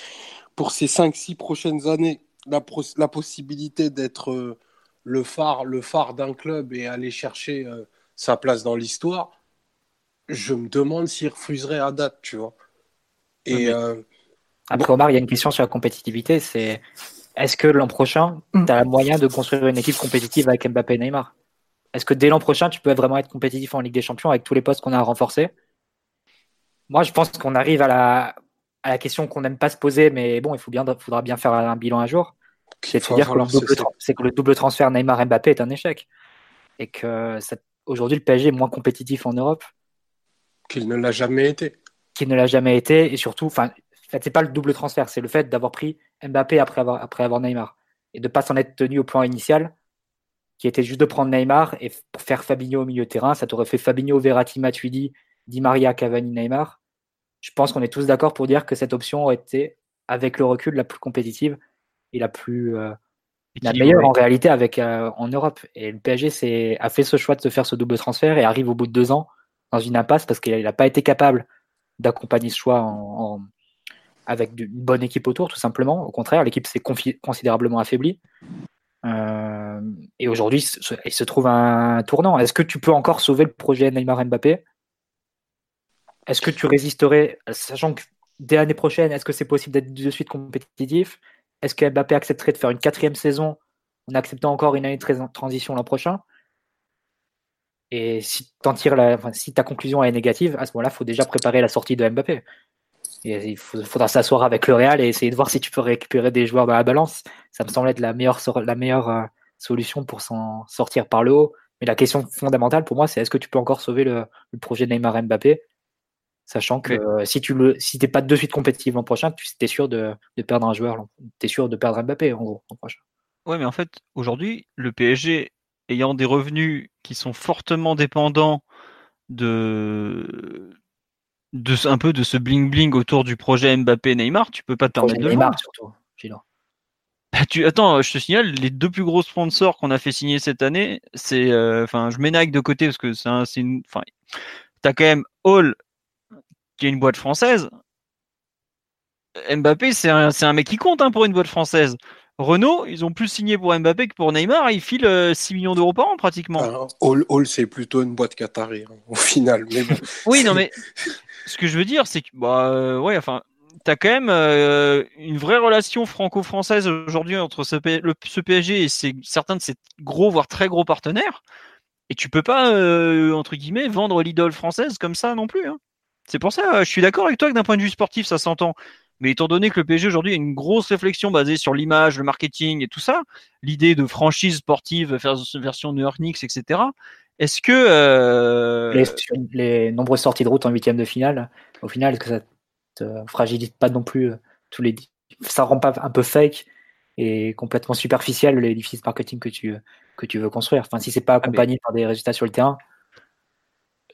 pour ces 5-6 prochaines années la, la possibilité d'être euh, le phare, le phare d'un club et aller chercher euh, sa place dans l'histoire, je me demande s'il refuserait à date, tu vois. Et, Après, Omar, il y a une question sur la compétitivité, c'est est-ce que l'an prochain, tu as le moyen de construire une équipe compétitive avec Mbappé et Neymar? Est-ce que dès l'an prochain, tu peux vraiment être compétitif en Ligue des Champions avec tous les postes qu'on a renforcés? Moi, je pense qu'on arrive à la, à la question qu'on n'aime pas se poser, mais bon, il faut bien, faudra bien faire un bilan un jour. C'est de dire que le, double, que le, double, transfert Neymar-Mbappé est un échec. Et que aujourd'hui, le PSG est moins compétitif en Europe. Qu'il ne l'a jamais été. Qu'il ne l'a jamais été. Et surtout, enfin, c'est pas le double transfert, c'est le fait d'avoir pris Mbappé après avoir, après avoir Neymar. Et de ne pas s'en être tenu au plan initial qui était juste de prendre Neymar et pour faire Fabinho au milieu de terrain. Ça t'aurait fait Fabinho, Verratti, Matuidi, Di Maria, Cavani, Neymar. Je pense qu'on est tous d'accord pour dire que cette option aurait été, avec le recul, la plus compétitive et la plus euh, la meilleure en réalité avec euh, en Europe. Et le PSG a fait ce choix de se faire ce double transfert et arrive au bout de deux ans dans une impasse parce qu'il n'a pas été capable d'accompagner ce choix en, avec une bonne équipe autour, tout simplement. Au contraire, l'équipe s'est considérablement affaiblie. Euh, et aujourd'hui, il se trouve un tournant. Est-ce que tu peux encore sauver le projet Neymar Mbappé? Est-ce que tu résisterais, sachant que dès l'année prochaine, est-ce que c'est possible d'être de suite compétitif? Est-ce que Mbappé accepterait de faire une quatrième saison en acceptant encore une année de transition l'an prochain? Et si, ta conclusion est négative, à ce moment-là, il faut déjà préparer la sortie de Mbappé il faudra s'asseoir avec le Real et essayer de voir si tu peux récupérer des joueurs dans la balance. Ça me semble être la meilleure, la meilleure euh, solution pour s'en sortir par le haut. Mais la question fondamentale pour moi, c'est est-ce que tu peux encore sauver le, projet Neymar Mbappé? Sachant que euh, si tu le, si t'es pas de suite compétitif l'an prochain, tu es sûr de, perdre un joueur. Tu es sûr de perdre Mbappé en gros l'an prochain. Ouais, mais en fait, aujourd'hui, le PSG ayant des revenus qui sont fortement dépendants de de, un peu de ce bling bling autour du projet Mbappé Neymar, tu peux pas te permettre de Neymar surtout. Bah, tu, attends, je te signale, les deux plus gros sponsors qu'on a fait signer cette année, c'est, euh, enfin, je mets Nike de côté parce que c'est, c'est une, enfin, t'as quand même Hall qui est une boîte française. Mbappé, c'est un, c'est un mec qui compte hein, pour une boîte française. Renault, ils ont plus signé pour Mbappé que pour Neymar. Ils filent 6 euh, millions d'euros par an pratiquement. All, c'est plutôt une boîte qatari hein, au final. Mais oui, non mais *laughs* ce que je veux dire, c'est que bah euh, ouais, enfin, t'as quand même euh, une vraie relation franco-française aujourd'hui entre ce, PSG et certains de ses gros voire très gros partenaires. Et tu peux pas entre guillemets vendre l'idole française comme ça non plus. Hein. C'est pour ça, je suis d'accord avec toi que d'un point de vue sportif, ça s'entend. Mais étant donné que le PSG aujourd'hui a une grosse réflexion basée sur l'image, le marketing et tout ça, l'idée de franchise sportive, version New York Knicks, etc. Est-ce que euh... les, les, nombreuses sorties de route en huitième de finale, au final, est-ce que ça te fragilise pas non plus euh, tous les ça rend pas un peu fake et complètement superficiel l'édifice marketing que tu que tu veux construire? Enfin, si c'est pas ah, accompagné par des résultats sur le terrain.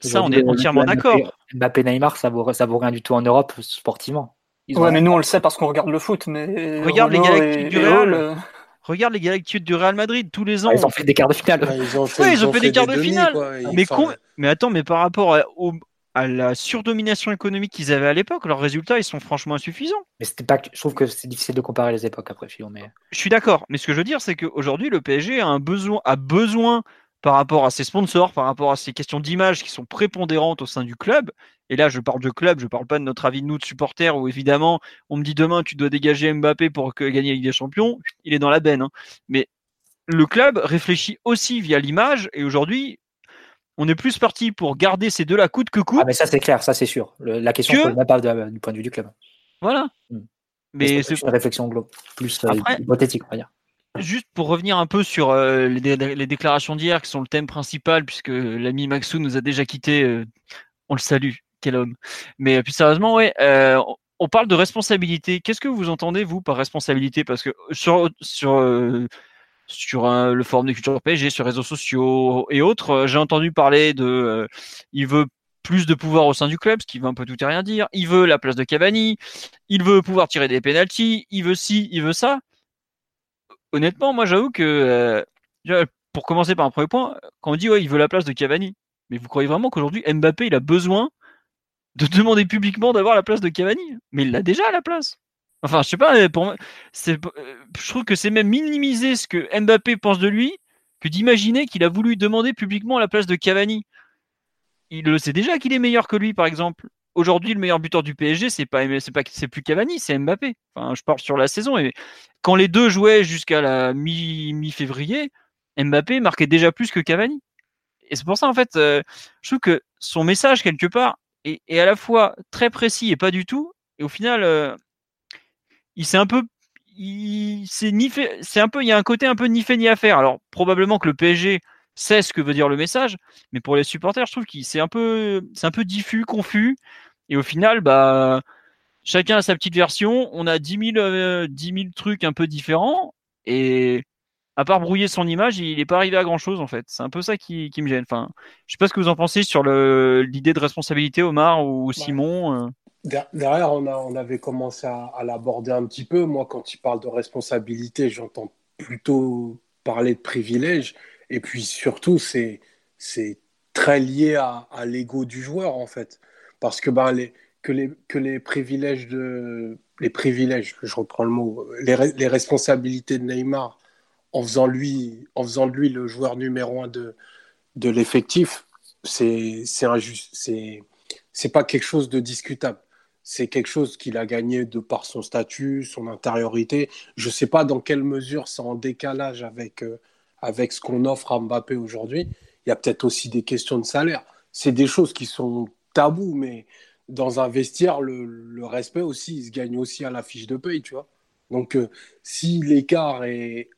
Ça, on est entièrement d'accord. Mbappé, Neymar, ça vaut ça vaut rien du tout en Europe sportivement. ouais, mais nous on le sait parce qu'on regarde le foot. Mais regarde les Galactiques du Real. Regarde les Galactiques du Real Madrid tous les ans. ils ont fait des quarts de finale. ils, ont fait, des quarts de finale. Mais, mais attends, mais par rapport au, à la surdomination économique qu'ils avaient à l'époque, leurs résultats ils sont franchement insuffisants. Mais c'était pas, je trouve que c'est difficile de comparer les époques après, mais. Je suis d'accord, mais ce que je veux dire, c'est qu'aujourd'hui le PSG a un besoin, a besoin par rapport à ses sponsors, par rapport à ces questions d'image qui sont prépondérantes au sein du club. Et là, je parle de club, je parle pas de notre avis de nous de supporters où évidemment on me dit demain tu dois dégager Mbappé pour que, gagner avec des champions, il est dans la benne. Hein. Mais le club réfléchit aussi via l'image et aujourd'hui on est plus parti pour garder ces deux-là coûte que coûte. Ah, mais ça, c'est clair, ça, c'est sûr. la question ne pas du point de vue du club. Voilà. Hmm. Mais c'est une réflexion plus euh, hypothétique, on va dire. Juste pour revenir un peu sur euh, les, déclarations d'hier, qui sont le thème principal, puisque l'ami Maxou nous a déjà quitté, euh, on le salue, quel homme. Mais plus sérieusement, ouais, on parle de responsabilité. Qu'est-ce que vous entendez, vous, par responsabilité? Parce que sur, sur sur le forum de culture PSG, sur réseaux sociaux et autres, euh, j'ai entendu parler de, euh, il veut plus de pouvoir au sein du club, ce qui veut un peu tout et rien dire. Il veut la place de Cavani, il veut pouvoir tirer des pénalties, il veut ci, il veut ça. Honnêtement, moi j'avoue que euh, pour commencer par un premier point, quand on dit ouais, il veut la place de Cavani, mais vous croyez vraiment qu'aujourd'hui Mbappé il a besoin de demander publiquement d'avoir la place de Cavani? Mais il l'a déjà la place. Enfin, je sais pas, pour c'est, euh, je trouve que c'est même minimiser ce que Mbappé pense de lui que d'imaginer qu'il a voulu demander publiquement la place de Cavani. Il le sait déjà qu'il est meilleur que lui, par exemple. Aujourd'hui, le meilleur buteur du PSG, c'est pas, c'est pas, c'est plus Cavani, c'est Mbappé. Enfin, je parle sur la saison. Et quand les deux jouaient jusqu'à la mi, mi-février, Mbappé marquait déjà plus que Cavani. Et c'est pour ça, en fait, euh, je trouve que son message, quelque part, est, à la fois très précis et pas du tout. Et au final, euh, il un peu c'est ni c'est un peu, il y a un côté un peu ni fait ni à faire. Alors probablement que le PSG sait ce que veut dire le message, mais pour les supporters, je trouve qu'il c'est un peu, c'est un peu diffus, confus, et au final, bah, chacun a sa petite version. On a 10 000, euh, trucs un peu différents, et à part brouiller son image, il n'est pas arrivé à grand chose en fait. C'est un peu ça qui, qui, me gêne. Enfin, je sais pas ce que vous en pensez sur l'idée de responsabilité, Omar ou Simon. Euh. Derrière, on, a, on avait commencé à, l'aborder un petit peu. Moi, quand il parle de responsabilité, j'entends plutôt parler de privilège. Et puis surtout, c'est très lié à, à l'ego du joueur, en fait. Parce que, ben, les, que, les, que les privilèges de. Les privilèges, je reprends le mot, les, les responsabilités de Neymar en faisant, lui, en faisant de lui le joueur numéro un de, de l'effectif, c'est injuste. C'est pas quelque chose de discutable c'est quelque chose qu'il a gagné de par son statut, son intériorité. Je ne sais pas dans quelle mesure c'est en décalage avec, euh, avec ce qu'on offre à Mbappé aujourd'hui. Il y a peut-être aussi des questions de salaire. C'est des choses qui sont tabous, mais dans un vestiaire, le, respect aussi, il se gagne aussi à la fiche de paye, tu vois. Donc, euh, si l'écart est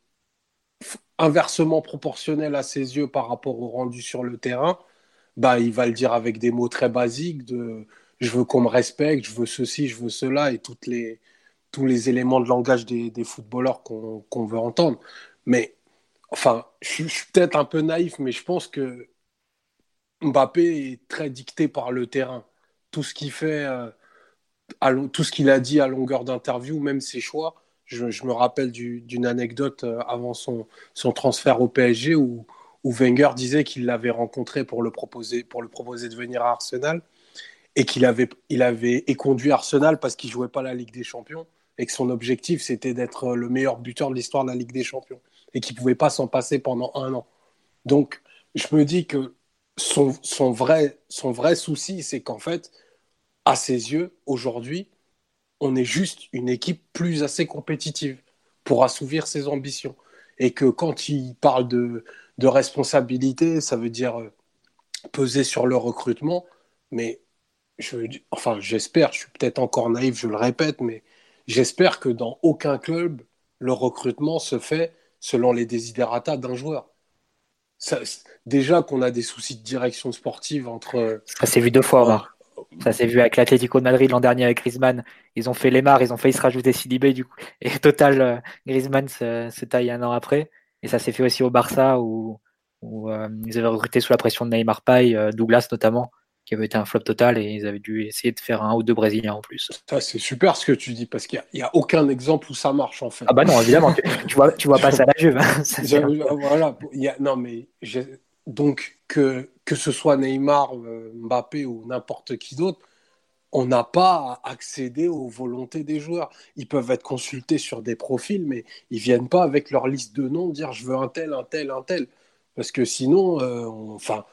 inversement proportionnel à ses yeux par rapport au rendu sur le terrain, bah, il va le dire avec des mots très basiques de je veux qu'on me respecte, je veux ceci, je veux cela, et les, tous les éléments de langage des, des footballeurs qu'on veut entendre. Mais, enfin, je, suis peut-être un peu naïf, mais je pense que Mbappé est très dicté par le terrain. Tout ce qu'il fait, euh, tout ce qu'il a dit à longueur d'interview, même ses choix. Je, me rappelle d'une anecdote euh, avant son, transfert au PSG où, où Wenger disait qu'il l'avait rencontré pour le, proposer, pour le proposer de venir à Arsenal et qu'il avait, il avait éconduit Arsenal parce qu'il jouait pas la Ligue des Champions et que son objectif c'était d'être le meilleur buteur de l'histoire de la Ligue des Champions et qu'il pouvait pas s'en passer pendant un an. Donc je me dis que son, son vrai, son vrai souci c'est qu'en fait, à ses yeux, aujourd'hui, on est juste une équipe plus assez compétitive pour assouvir ses ambitions. Et que quand il parle de, de responsabilité, ça veut dire euh, peser sur le recrutement, mais je, enfin, j'espère, je suis peut-être encore naïf, je le répète, mais j'espère que dans aucun club, le recrutement se fait selon les désiderata d'un joueur. déjà qu'on a des soucis de direction sportive entre. Ça s'est vu deux fois, Omar. Ça s'est vu avec l'Atlético de Madrid l'an dernier avec Griezmann. Ils ont fait les marres, ils ont failli se rajouter Sidibé du coup. Et total, euh, Griezmann se, taille un an après. Et ça s'est fait aussi au Barça où, euh, ils avaient recruté sous la pression de Neymar Pay, euh, Douglas notamment qui avait été un flop total et ils avaient dû essayer de faire un ou deux Brésiliens en plus. Ça, c'est super ce que tu dis parce qu'il n'y a, aucun exemple où ça marche en fait. Ah bah non, évidemment, tu, vois, tu vois pas ça à la Juve. Hein, voilà, non mais donc que, que ce soit Neymar, euh, Mbappé ou n'importe qui d'autre, on n'a pas à accéder aux volontés des joueurs. Ils peuvent être consultés sur des profils, mais ils viennent pas avec leur liste de noms dire je veux un tel, un tel, un tel. Parce que sinon, euh, enfin,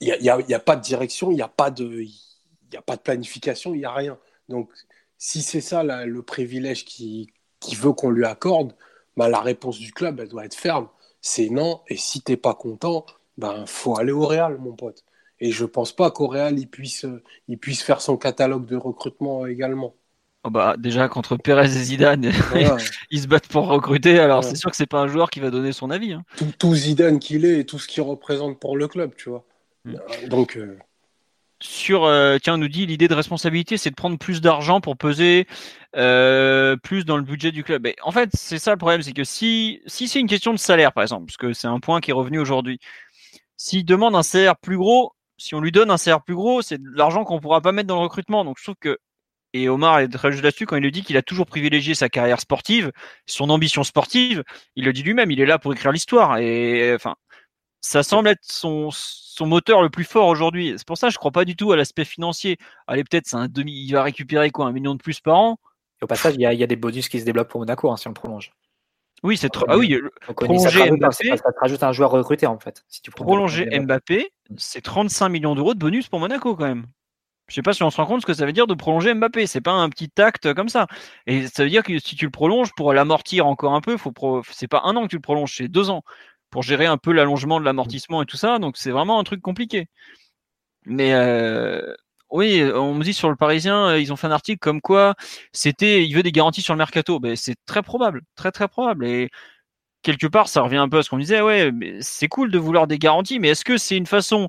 il n'y a, y a, pas de direction, il n'y a, pas de, a pas de planification, il n'y a rien. Donc, si c'est ça le privilège qui, qui veut qu'on lui accorde, bah, la réponse du club, elle doit être ferme. C'est non, et si tu n'es pas content, ben faut aller au Real, mon pote. Et je pense pas qu'au Real, il puisse, il puisse faire son catalogue de recrutement également. Oh bah, déjà, contre Perez et Zidane, *laughs* ils se battent pour recruter. Alors, c'est sûr que c'est pas un joueur qui va donner son avis. Hein. Tout, tout, Zidane qu'il est et tout ce qu'il représente pour le club, tu vois. Mm. Donc. Euh, Sur, euh, tiens, on nous dit l'idée de responsabilité, c'est de prendre plus d'argent pour peser euh, plus dans le budget du club. en fait, c'est ça le problème, c'est que si, si c'est une question de salaire, par exemple, parce que c'est un point qui est revenu aujourd'hui, s'il demande un salaire plus gros, si on lui donne un salaire plus gros, c'est de l'argent qu'on pourra pas mettre dans le recrutement. Donc je trouve que et Omar est très juste là-dessus quand il le dit qu'il a toujours privilégié sa carrière sportive, son ambition sportive. Il le dit lui-même, il est là pour écrire l'histoire. Et enfin, ça semble être son, son moteur le plus fort aujourd'hui. C'est pour ça que je crois pas du tout à l'aspect financier. Allez, peut-être c'est un demi, il va récupérer quoi, un million de plus par an? au passage, il y, a, des bonus qui se débloquent pour Monaco hein, si on le prolonge. Oui, c'est trop. Ah oui, prolonger Mbappé. Ça, te rajoute un joueur recruté en fait. Si tu prolonger Mbappé, c'est 35 millions d'euros de bonus pour Monaco quand même. Je sais pas si on se rend compte ce que ça veut dire de prolonger Mbappé. C'est pas un petit acte comme ça. Et ça veut dire que si tu le prolonges pour l'amortir encore un peu, faut pro... c'est pas un an que tu le prolonges, c'est deux ans pour gérer un peu l'allongement de l'amortissement et tout ça. Donc c'est vraiment un truc compliqué. Mais euh, oui, on me dit sur le Parisien, euh, ils ont fait un article comme quoi c'était, il veut des garanties sur le mercato. Ben, c'est très probable, très très probable. Et quelque part, ça revient un peu à ce qu'on disait. Ouais, c'est cool de vouloir des garanties, mais est-ce que c'est une façon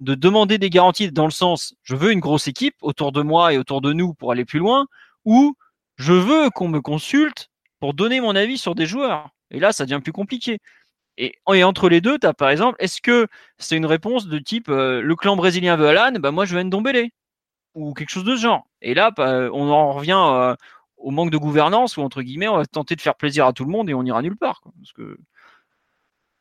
de demander des garanties dans le sens, je veux une grosse équipe autour de moi et autour de nous pour aller plus loin, ou je veux qu'on me consulte pour donner mon avis sur des joueurs? Et là, ça devient plus compliqué. Et, entre les deux, tu as par exemple, est-ce que c'est une réponse de type euh, le clan brésilien veut Alan, bah moi je veux Ndombele ou quelque chose de ce genre. Et là, bah, on en revient euh, au manque de gouvernance ou entre guillemets, on va tenter de faire plaisir à tout le monde et on ira nulle part. parce que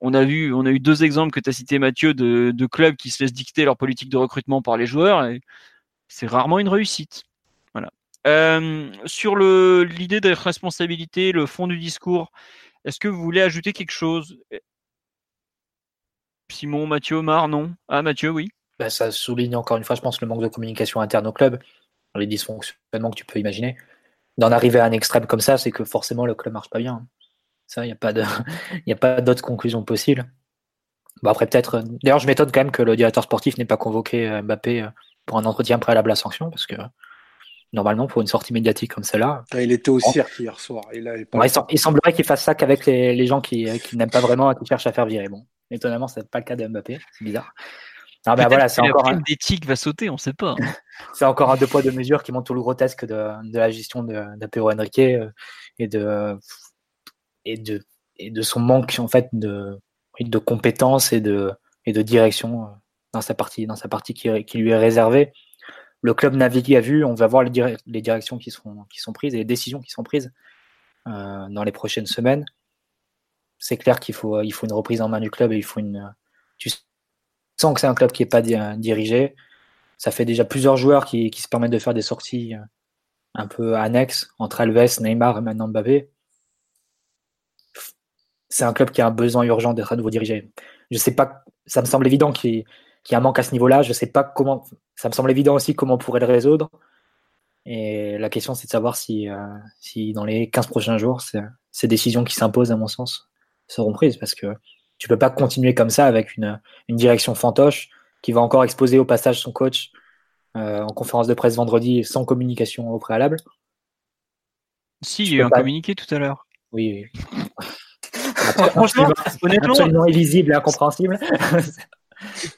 on a vu, on a eu deux exemples que tu as cité Mathieu de, clubs qui se laissent dicter leur politique de recrutement par les joueurs et c'est rarement une réussite. Voilà. Euh, sur l'idée de responsabilité, le fond du discours, est-ce que vous voulez ajouter quelque chose? Simon, Mathieu, Omar, non? Ah, Mathieu, oui. Bah, ça souligne encore une fois, je pense, le manque de communication interne au club, les dysfonctionnements que tu peux imaginer. D'en arriver à un extrême comme ça, c'est que forcément le club marche pas bien. Ça, il n'y a pas *laughs* d'autre conclusion possible. Bon, après, peut-être. D'ailleurs, je m'étonne quand même que le directeur sportif n'ait pas convoqué euh, Mbappé euh, pour un entretien préalable à sanction, parce que normalement, pour une sortie médiatique comme celle-là. Ah, il était au cirque hier soir. Il, semblerait qu'il fasse ça qu'avec les, gens qui, n'aiment pas vraiment et qui cherchent à faire virer. Bon, étonnamment, ce n'est pas le cas de Mbappé. C'est bizarre. Non, mais voilà, c'est encore un... d'éthique va sauter, on ne sait pas. *laughs* c'est encore un deux poids deux mesures qui montre tout le grotesque de, la gestion d'Apéro Henrique euh, et de et de et de son manque en fait de de compétences et de et de direction euh, dans sa partie dans sa partie qui, qui lui est réservée le club navigue à vue, on va voir les, directions qui qui sont prises et les décisions qui sont prises euh, dans les prochaines semaines. C'est clair qu'il faut, il faut une reprise en main du club et il faut une. Tu sens que c'est un club qui n'est pas dirigé. Ça fait déjà plusieurs joueurs qui, qui, se permettent de faire des sorties euh, un peu annexes entre Alves, Neymar et maintenant Mbappé. C'est un club qui a un besoin urgent d'être à nouveau dirigé. Je sais pas, ça me semble évident qu'il qu'il y a un manque à ce niveau-là. Je ne sais pas comment. Ça me semble évident aussi comment on pourrait le résoudre. Et la question, c'est de savoir si, euh, si dans les 15 prochains jours, ces décisions qui s'imposent, à mon sens, seront prises. Parce que tu peux pas continuer comme ça avec une, une direction fantoche qui va encore exposer au passage son coach euh, en conférence de presse vendredi sans communication au préalable. Si, il y a eu un pas- communiqué tout à l'heure. Oui, oui. *laughs* Franchement, honnêtement, Absolument illisible et incompréhensible.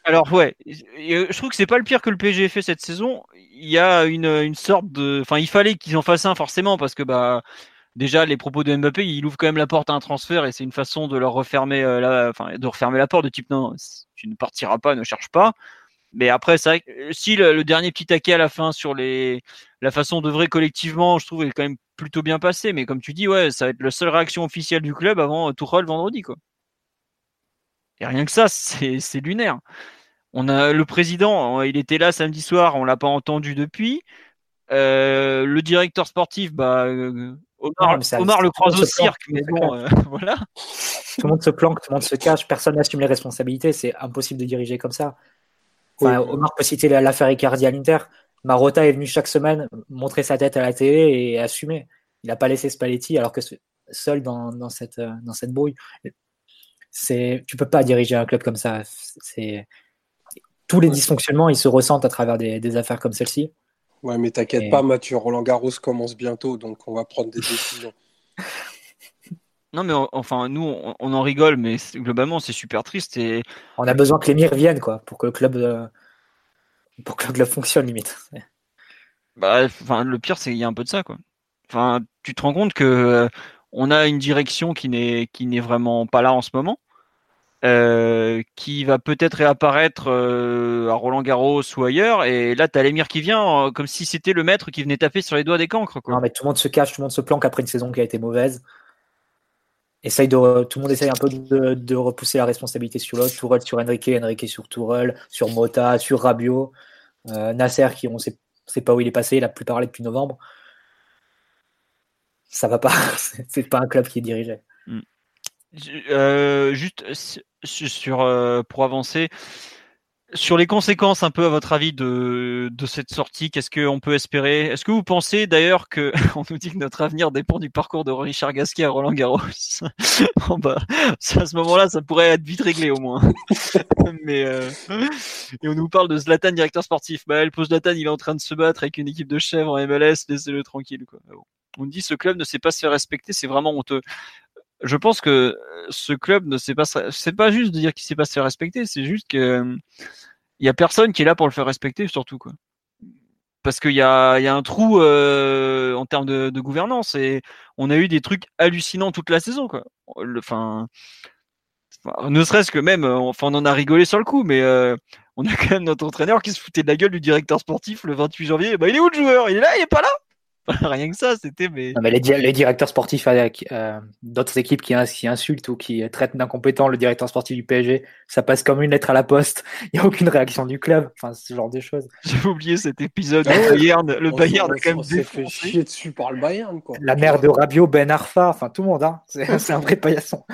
Alors ouais, euh, je trouve que c'est pas le pire que le PSG ait fait cette saison. Il y a une, une sorte de, enfin il fallait qu'ils en fassent un forcément parce que bah déjà les propos de Mbappé, il ouvre quand même la porte à un transfert et c'est une façon de leur refermer euh, la, enfin de refermer la porte de type non, tu ne partiras pas, ne cherche pas. Mais après c'est euh, si le, dernier petit taquet à la fin sur les la façon d'œuvrer collectivement, je trouve est quand même plutôt bien passé. Mais comme tu dis ouais, ça va être la seule réaction officielle du club avant euh, Tourelle vendredi quoi. Et rien que ça, c'est lunaire. On a le président, il était là samedi soir, on l'a pas entendu depuis. Euh, le directeur sportif, bah, euh, Omar, Non, mais ça- Omar le croise au cirque, mais bon, euh, *laughs* voilà. tout le monde se planque, tout le monde se cache, personne n'assume les responsabilités, c'est impossible de diriger comme ça. Enfin, Oui. Omar peut citer la- l'affaire Icardi à l'Inter. Marotta est venu chaque semaine montrer sa tête à la télé et assumer. Il n'a pas laissé Spalletti alors que se- seul dans, dans cette, dans cette brouille. C'est, tu peux pas diriger un club comme ça. C'est, tous les dysfonctionnements, ils se ressentent à travers des, des affaires comme celle-ci. Ouais, mais t'inquiète Et- pas, Mathieu. Roland Garros commence bientôt, donc on va prendre des décisions. *laughs* Non, mais on- enfin, nous, on, on en rigole, mais globalement, c'est super triste. Et On a besoin que l'émir vienne, quoi, pour que le club, euh, pour que le club fonctionne, limite. *laughs* bah, enfin, le pire, c'est qu'il y a un peu de ça, quoi. Enfin, tu te rends compte que euh, on a une direction qui n'est qui n'est vraiment pas là en ce moment, euh, qui va peut-être réapparaître euh, à Roland Garros ou ailleurs. Et là, t'as l'émir qui vient, euh, comme si c'était le maître qui venait taper sur les doigts des cancres, quoi. Non, mais tout le monde se cache, tout le monde se planque après une saison qui a été mauvaise. Essaye de, tout le monde essaye un peu de, de repousser la responsabilité sur l'autre. Tourelle sur Enrique, Enrique sur Tourelle, sur Mota, sur Rabiot, Nasser qui on sait, sait pas où il est passé, il a plus parlé depuis novembre. Ça va pas, *laughs* c'est pas un club qui est dirigé. Euh, juste sur euh, pour avancer sur les conséquences un peu à votre avis de, de cette sortie, qu'est-ce qu'on peut espérer? Est-ce que vous pensez d'ailleurs que *laughs* on nous dit que notre avenir dépend du parcours de Richard Gasquet à Roland Garros? *laughs* Bon, bah, à ce moment-là, ça pourrait être vite réglé au moins. *laughs* Mais euh, et on nous parle de Zlatan, directeur sportif. Bah, le pauvre Zlatan, il est en train de se battre avec une équipe de chèvres en MLS, laissez-le tranquille. Quoi. On dit ce club ne sait pas se faire respecter, c'est vraiment honteux je pense que ce club ne sait pas, c'est pas juste de dire qu'il sait pas se faire respecter, c'est juste que euh, il y a personne qui est là pour le faire respecter, surtout quoi. Parce qu'il y a, y a un trou euh, en termes de, gouvernance et on a eu des trucs hallucinants toute la saison quoi. Enfin, ne serait-ce que même, euh, enfin on en a rigolé sur le coup, mais euh, on a quand même notre entraîneur qui se foutait de la gueule du directeur sportif le 28 janvier. Bah il est où le joueur? Il est là, il est pas là? *laughs* Rien que ça, c'était mais. Non, mais les, di- les directeurs sportifs avec euh, d'autres équipes qui, ins- qui insultent ou qui traitent d'incompétent le directeur sportif du PSG, ça passe comme une lettre à la poste. *laughs* Il n'y a aucune réaction du club. Enfin, ce genre de choses. J'avais oublié cet épisode. Ah ouais. Bayern, le On- Bayern a quand même s'est fait chier dessus par le Bayern, quoi. La mère de Rabiot, Ben Arfa, enfin tout le monde, hein. c'est *laughs* c'est un vrai paillasson.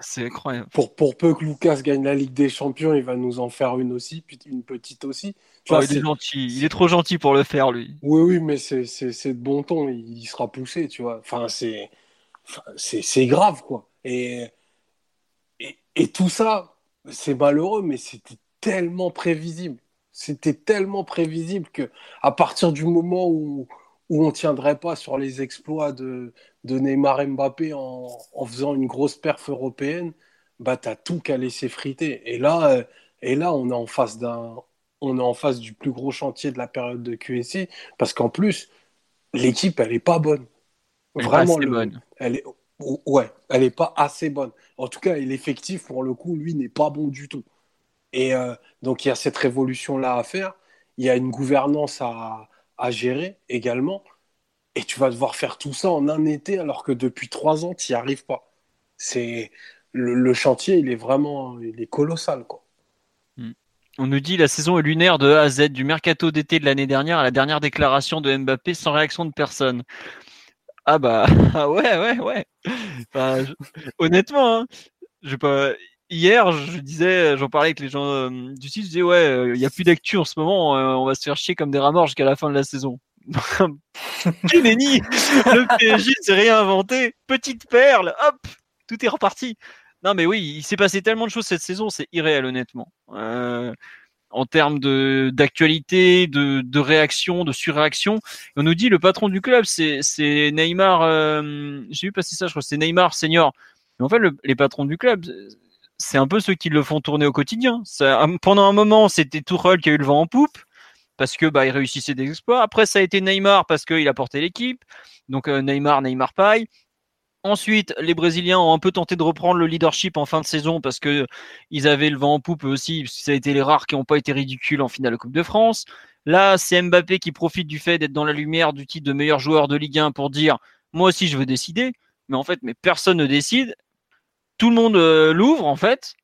C'est incroyable. Pour, pour peu que Lucas gagne la Ligue des Champions, il va nous en faire une aussi, puis une petite aussi. Tu Oh, vois, il est gentil. Il est trop gentil pour le faire, lui. Oui, oui, mais c'est de bon ton, il, sera poussé, tu vois. Enfin, c'est enfin, grave, quoi. Et, et, et tout ça, c'est malheureux, mais c'était tellement prévisible. C'était tellement prévisible que à partir du moment où, où on tiendrait pas sur les exploits de, de Neymar et Mbappé en, en faisant une grosse perf européenne, bah t'as tout qu'à laisser friter. Et là, euh, et là, on est en face d'un on est en face du plus gros chantier de la période de QSI parce qu'en plus, l'équipe, elle est pas bonne. Elle est pas Vraiment, le- bonne. elle est, ouais, elle est pas assez bonne. En tout cas, l'effectif, pour le coup, lui, n'est pas bon du tout. Et euh, donc, il y a cette révolution-là à faire. Il y a une gouvernance à, à gérer également. Et tu vas devoir faire tout ça en un été, alors que depuis trois ans, tu n'y arrives pas. C'est le, le chantier, il est vraiment, il est colossal, quoi. On nous dit la saison est lunaire de A à Z, du mercato d'été de l'année dernière à la dernière déclaration de Mbappé sans réaction de personne. Ah bah *laughs* ah ouais ouais ouais. Honnêtement, hein, je pas. Hier, je disais, j'en parlais avec les gens euh, du site, je disais ouais, euh, il y a plus d'actu en ce moment, euh, on va se faire chier comme des rats jusqu'à la fin de la saison. *laughs* Nenni Le PSG s'est réinventé, petite perle, hop, tout est reparti. Non mais oui, il s'est passé tellement de choses cette saison, c'est irréel honnêtement. Euh, en termes d'actualité, de, de réaction, de surréaction. on nous dit le patron du club, c'est Neymar. Euh, j'ai vu passer ça, je crois, c'est Neymar senior. Mais en fait, les patrons du club, c'est un peu ceux qui le font tourner au quotidien. Pendant un moment, c'était Tourelle qui a eu le vent en poupe parce que bah il réussissait des exploits. Après, ça a été Neymar parce qu'il a porté l'équipe. Donc euh, Neymar, Neymar paille. Ensuite, les Brésiliens ont un peu tenté de reprendre le leadership en fin de saison parce que ils avaient le vent en poupe aussi. Ça a été les rares qui n'ont pas été ridicules en finale de Coupe de France. Là, c'est Mbappé qui profite du fait d'être dans la lumière du titre de meilleur joueur de Ligue 1 pour dire moi aussi je veux décider. Mais en fait, mais personne ne décide. Tout le monde euh, l'ouvre en fait.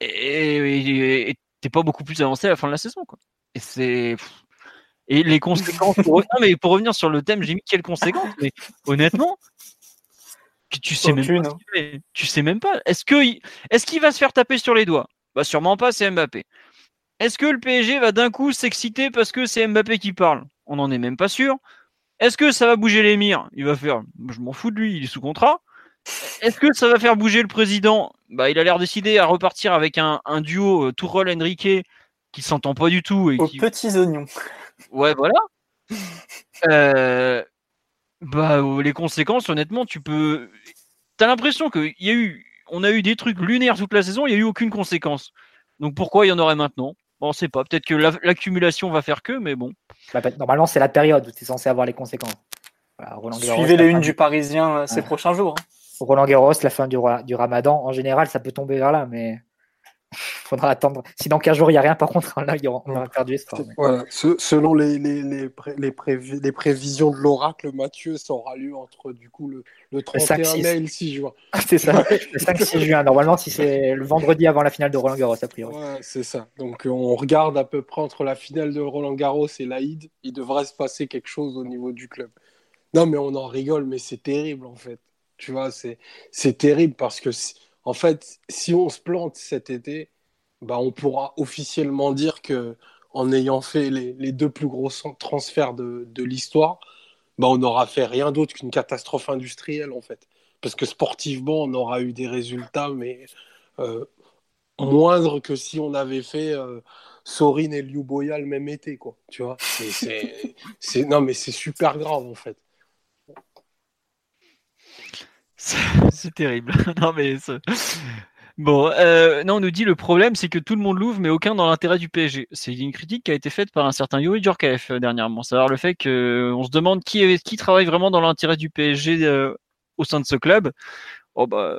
Et t'es pas beaucoup plus avancé à la fin de la saison. Quoi. Et c'est et les conséquences. *laughs* Pour... Non, mais pour revenir sur le thème, j'ai mis quelles conséquences. Mais honnêtement, tu sais même pas. Tu sais même pas. Est-ce que est-ce qu'il va se faire taper sur les doigts? Bah sûrement pas. C'est Mbappé. Est-ce que le PSG va d'un coup s'exciter parce que c'est Mbappé qui parle? On n'en est même pas sûr. Est-ce que ça va bouger l'émir? Il va faire. Je m'en fous de lui. Il est sous contrat. Est-ce que ça va faire bouger le président? Bah il a l'air décidé à repartir avec un, un duo euh, Tourelle Enrique qui s'entend pas du tout et Aux petits oignons. Ouais, voilà. *laughs* Euh, bah, les conséquences, honnêtement, tu peux. T'as l'impression qu'il y a eu, on a eu des trucs lunaires toute la saison, il n'y a eu aucune conséquence. Donc pourquoi il y en aurait maintenant? Bon, on sait pas. Peut-être que l'accumulation va faire que, mais bon. Bah, normalement, c'est la période où tu es censé avoir les conséquences. Suivez les unes du Parisien euh, ces prochains jours. Hein. Roland Garros, la fin du, du Ramadan, en général, ça peut tomber vers là, mais faudra attendre. Si dans 15 jours, il n'y a rien, par contre, là, on aura perdu espoir. Voilà. selon les, les, les, les, prévisions de l'oracle, Mathieu, ça aura lieu entre du coup le, le 31 mai et le 6 juin. c'est ça, le 5-6 juin. Normalement, si c'est le vendredi avant la finale de Roland Garros, a priori. Ouais, c'est ça. Donc, on regarde à peu près entre la finale de Roland Garros et l'Aïd, il devrait se passer quelque chose au niveau du club. Non, mais on en rigole, mais c'est terrible en fait. Tu vois, c'est terrible parce que en fait, si on se plante cet été, bah, on pourra officiellement dire que en ayant fait les, deux plus gros transferts de, l'histoire, bah, on n'aura fait rien d'autre qu'une catastrophe industrielle en fait. Parce que sportivement, on aura eu des résultats, mais euh, moindres que si on avait fait euh, Sorin et Liu Boya le même été, quoi. Tu vois, c'est, non mais c'est super grave en fait. *laughs* C'est terrible. *laughs* non, mais Bon, euh, non, on nous dit le problème, c'est que tout le monde l'ouvre, mais aucun dans l'intérêt du PSG. C'est une critique qui a été faite par un certain Yuri Djorkaeff euh, dernièrement. Savoir le fait qu'on se demande qui, travaille vraiment dans l'intérêt du PSG euh, au sein de ce club. Oh, bah,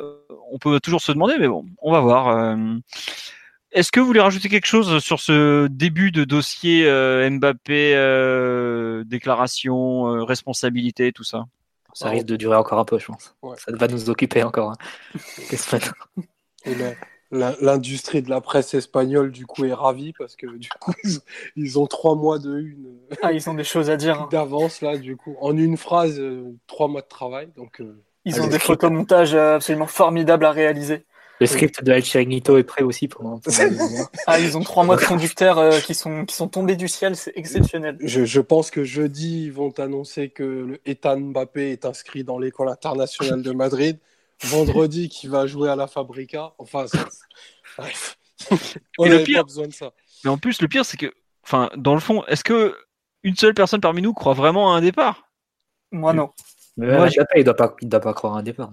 on peut toujours se demander, mais bon, on va voir. Est-ce que vous voulez rajouter quelque chose sur ce début de dossier Mbappé, déclaration, responsabilité, tout ça? Ça risque de durer encore un peu, je pense. Ça va nous occuper encore. Hein. *laughs* L'industrie de la presse espagnole, du coup, est ravie parce que, du coup, ils ont trois mois de une. Ah, ils ont des choses à dire. Hein. D'avance, là, du coup. En une phrase, euh, trois mois de travail. Donc, euh, ils ont des photomontages euh, absolument formidables à réaliser. Le script de El Chiringuito est prêt aussi pour. ah, ils ont trois mois de conducteurs euh, qui sont qui sont tombés du ciel, c'est exceptionnel. Je, je, pense que jeudi ils vont annoncer que le Ethan Mbappé est inscrit dans l'école internationale de Madrid. Vendredi, qui va jouer à la Fabrica. Enfin, bref. On n'a pas besoin de ça. Mais en plus, le pire, c'est que, enfin, dans le fond, est-ce que une seule personne parmi nous croit vraiment à un départ? Moi, non. moi, il ne doit, pas, doit pas croire à un départ.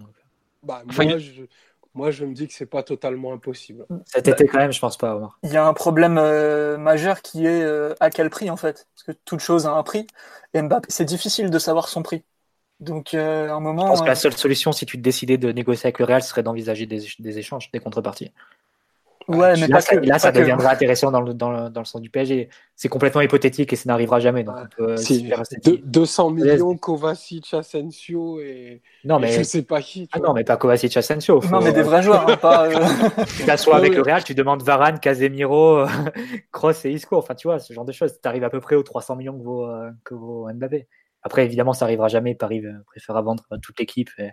Bah, moi, je moi, je me dis que c'est pas totalement impossible. Cet été, quand même, je pense pas. Il y a un problème euh, majeur qui est euh, à quel prix, en fait? Parce que toute chose a un prix. Et Mbappé, c'est difficile de savoir son prix. Donc, euh, à un moment. Je pense que la seule solution, si tu décidais de négocier avec le Real, serait d'envisager des, des, échanges, des contreparties. Ouais, mais là, ça, là, ça deviendra intéressant dans le, dans, le, dans le sens du PSG. C'est complètement hypothétique et ça n'arrivera jamais. Donc 200 millions, Kovacic, Asensio et, non, mais... je sais pas qui. Ah non, mais pas Kovacic, Asensio. Non, mais des vrais joueurs. Hein, pas, euh... *laughs* soit *laughs* avec le Real, tu demandes Varane, Casemiro, *laughs* Kroos et Isco. Enfin, tu vois, ce genre de choses. Tu arrives à peu près aux 300 millions que vaut, euh, que vaut Mbappé. Après, évidemment, ça n'arrivera jamais. Paris préfère vendre toute l'équipe. Et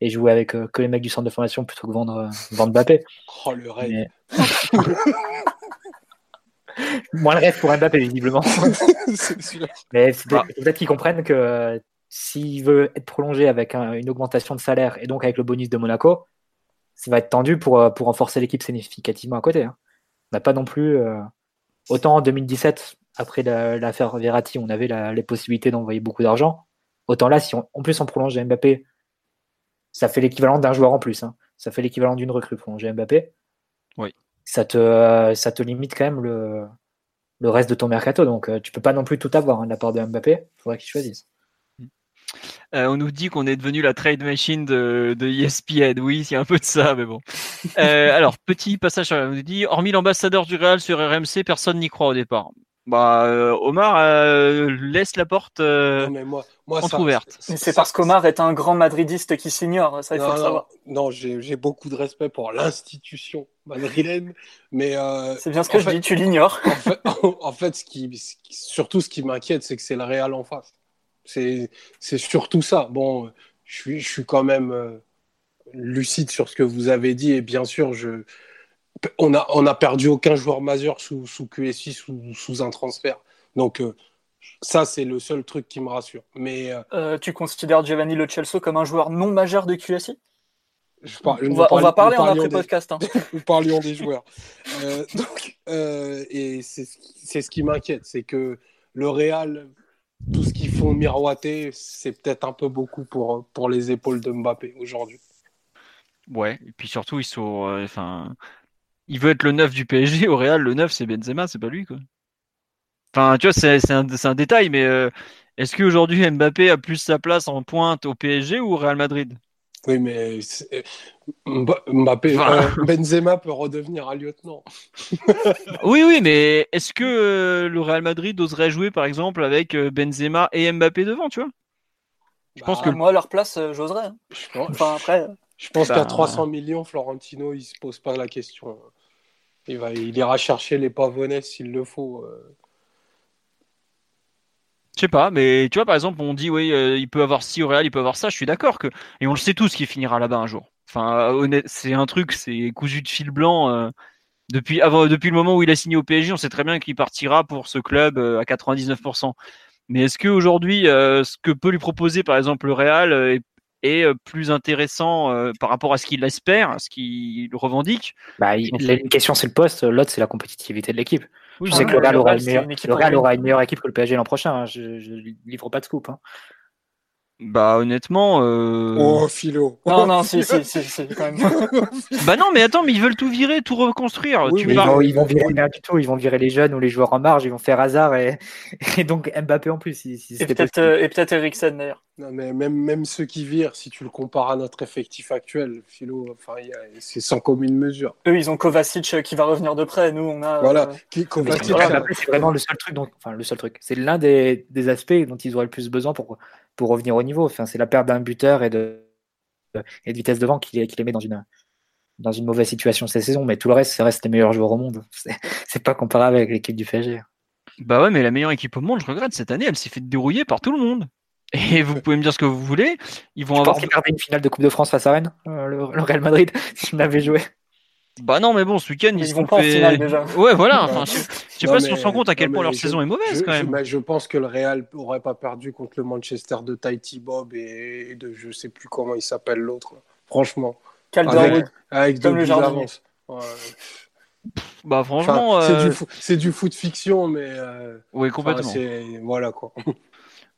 et jouer avec euh, que les mecs du centre de formation plutôt que vendre, euh, vendre Mbappé. Oh, le rêve. *laughs* Moins le rêve pour Mbappé, visiblement. *laughs* Mais ah. peut-être qu'ils comprennent que euh, s'il veut être prolongé avec une augmentation de salaire et donc avec le bonus de Monaco, ça va être tendu pour, pour renforcer l'équipe significativement à côté. Hein. On n'a pas non plus autant en 2017, après l'affaire Verratti, on avait les possibilités d'envoyer beaucoup d'argent. Autant là, si on, en plus on prolonge Mbappé, ça fait l'équivalent d'un joueur en plus. Hein. Ça fait l'équivalent d'une recrue prolonger Mbappé. Oui. Ça te, ça te limite quand même le, le reste de ton mercato. Donc euh, tu peux pas non plus tout avoir hein, de la part de Mbappé. Il faudrait qu'il choisisse. Euh, on nous dit qu'on est devenu la trade machine de, de ESPN. Oui, il y a un peu de ça, mais bon. Euh, alors, petit passage, on nous dit, hormis l'ambassadeur du Real sur RMC, personne n'y croit au départ. Bah, euh, Omar laisse la porte moi, entrouverte. C'est parce qu'Omar est un grand madridiste qui s'ignore, ça il faut non, le savoir. Non, j'ai beaucoup de respect pour l'institution madrilène, mais... c'est bien ce que je dis, tu l'ignores. En fait, en fait ce qui, surtout ce qui m'inquiète, c'est que c'est le Real en face. C'est surtout ça. Bon, je suis, je suis quand même euh, lucide sur ce que vous avez dit et bien sûr, je, on n'a on a perdu aucun joueur majeur sous, sous QSI, sous, sous un transfert. Donc, euh, ça, c'est le seul truc qui me rassure. Mais, euh, tu considères Giovanni Lo Celso comme un joueur non majeur de QSI je on, va, on, va, parler en après-podcast. Hein. *laughs* nous parlions des joueurs. *laughs* donc, et c'est ce qui m'inquiète, c'est que le Real tout ce qu'ils font miroiter, c'est peut-être un peu beaucoup pour, pour les épaules de Mbappé aujourd'hui. Ouais, et puis surtout, ils sont. Euh, il veut être le neuf du PSG. Au Real, le neuf, c'est Benzema, c'est pas lui, quoi. Enfin, tu vois, c'est un, un, détail, mais euh, est-ce qu'aujourd'hui Mbappé a plus sa place en pointe au PSG ou au Real Madrid? Oui, mais Mbappé, euh, Benzema peut redevenir un lieutenant. *laughs* oui, oui, mais est-ce que euh, le Real Madrid oserait jouer, par exemple, avec euh, Benzema et Mbappé devant, tu vois? Je pense que bah, moi, à leur place, j'oserais. Hein. Je pense, enfin, après... je pense qu'à 300 bah, millions, Florentino, il se pose pas la question. Il, va, ira chercher les pavonets s'il le faut. Je sais pas, mais tu vois, par exemple, on dit, oui, euh, il peut avoir ci au Real, il peut avoir ça, je suis d'accord que. Et on le sait tous qu'il finira là-bas un jour. Enfin, honnête, c'est un truc, c'est cousu de fil blanc. Euh, depuis, le moment où il a signé au PSG, on sait très bien qu'il partira pour ce club euh, à 99%. Mais est-ce qu'aujourd'hui, ce que peut lui proposer, par exemple, le Real est plus intéressant par rapport à ce qu'il espère, à ce qu'il revendique bah, Une question, c'est le poste, l'autre, c'est la compétitivité de l'équipe je sais que le Real, aura, une meilleure équipe que le PSG l'an prochain. Hein. Je ne livre pas de scoop. Hein. Bah honnêtement. Euh... Oh philo. Non non si si si, quand même. *laughs* bah non mais attends mais ils veulent tout virer, tout reconstruire. ils, vont, ils, vont, virer rien du tout. Ils vont virer les jeunes ou les joueurs en marge. Ils vont faire hasard et, *laughs* et donc Mbappé en plus. Si, si et peut-être euh, et peut-être Eriksen d'ailleurs. Non mais même même ceux qui virent, si tu le compares à notre effectif actuel, philo, enfin c'est sans commune mesure. Eux ils ont Kovacic euh, qui va revenir de près. Nous on a. Voilà. Euh... Kovacic. C'est vraiment le seul truc. Dont, enfin le seul truc. C'est l'un des, des aspects dont ils auraient le plus besoin pour pour revenir au niveau. Enfin, c'est la perte d'un buteur et de, et de vitesse de vent qui, les met dans une, dans une mauvaise situation cette saison. Mais tout le reste, ça reste les meilleurs joueurs au monde. *laughs* C'est pas comparable avec l'équipe du PSG. Bah ouais, mais la meilleure équipe au monde, je regrette, cette année, elle s'est fait dérouiller par tout le monde. Et *laughs* vous pouvez me dire ce que vous voulez. Ils vont avoir. regarder une finale de Coupe de France face à Rennes, euh, le, Real Madrid, *laughs* si on avait joué. Bah non, mais bon, ce week-end, ils, ils vont pas en finale déjà. *laughs* Ouais, voilà. Enfin, je, sais pas si on se rend compte à quel point leur saison est mauvaise quand même. Je, je, pense que le Real aurait pas perdu contre le Manchester de Tahiti Bob et, de je sais plus comment il s'appelle l'autre. Franchement. Calderwood. Avec, avec deux d'avance. Bah franchement, enfin, euh... c'est du, du, foot fiction, mais. Euh... Oui, complètement. Voilà quoi.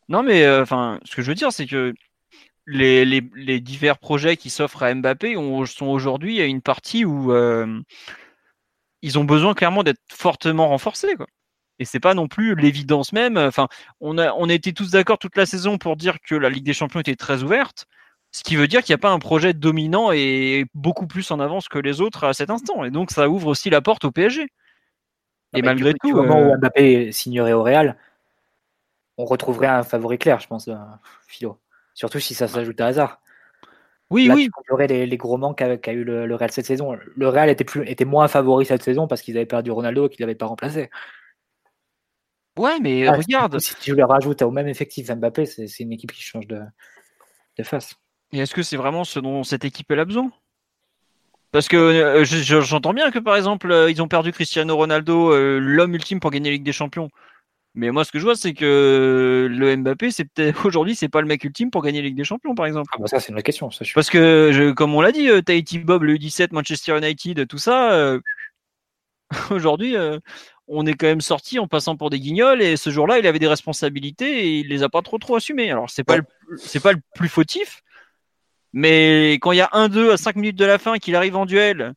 non, mais euh, enfin, ce que je veux dire, c'est que les, les, les, divers projets qui s'offrent à Mbappé ont, sont aujourd'hui à une partie où euh, ils ont besoin clairement d'être fortement renforcés. Quoi. Et c'est pas non plus l'évidence même. Enfin, on a, on a été tous d'accord toute la saison pour dire que la Ligue des Champions était très ouverte, ce qui veut dire qu'il n'y a pas un projet dominant et beaucoup plus en avance que les autres à cet instant. Et donc ça ouvre aussi la porte au PSG. Et malgré tout, au moment où euh, Mbappé signerait au Real, on retrouverait un favori clair, je pense, Philo. Surtout si ça s'ajoute à hasard. Oui, oui. Tu les, les, gros manques qu'a eu le, Real cette saison. Le Real était, plus, était moins favori cette saison parce qu'ils avaient perdu Ronaldo et qu'ils n'avaient pas remplacé. Ouais, mais regarde. Si tu le rajoutes au même effectif Mbappé, c'est une équipe qui change de, de face. Et est-ce que c'est vraiment ce dont cette équipe a besoin? Parce que euh, j'entends bien que par exemple, euh, ils ont perdu Cristiano Ronaldo, euh, l'homme ultime pour gagner la Ligue des Champions. Mais moi, ce que je vois, c'est que le Mbappé, c'est peut-être *laughs* aujourd'hui, c'est pas le mec ultime pour gagner la Ligue des Champions, par exemple. Ah bah ça, c'est une vraie question. Ça, Parce que, je, comme on l'a dit, euh, Tahiti Bob, le U17, Manchester United, tout ça, euh, *laughs* aujourd'hui, euh, on est quand même sorti en passant pour des guignols et ce jour-là, il avait des responsabilités et il les a pas trop trop assumées. Alors c'est pas le, c'est pas le plus fautif, mais quand il y a 1-2 à 5 minutes de la fin qu'il arrive en duel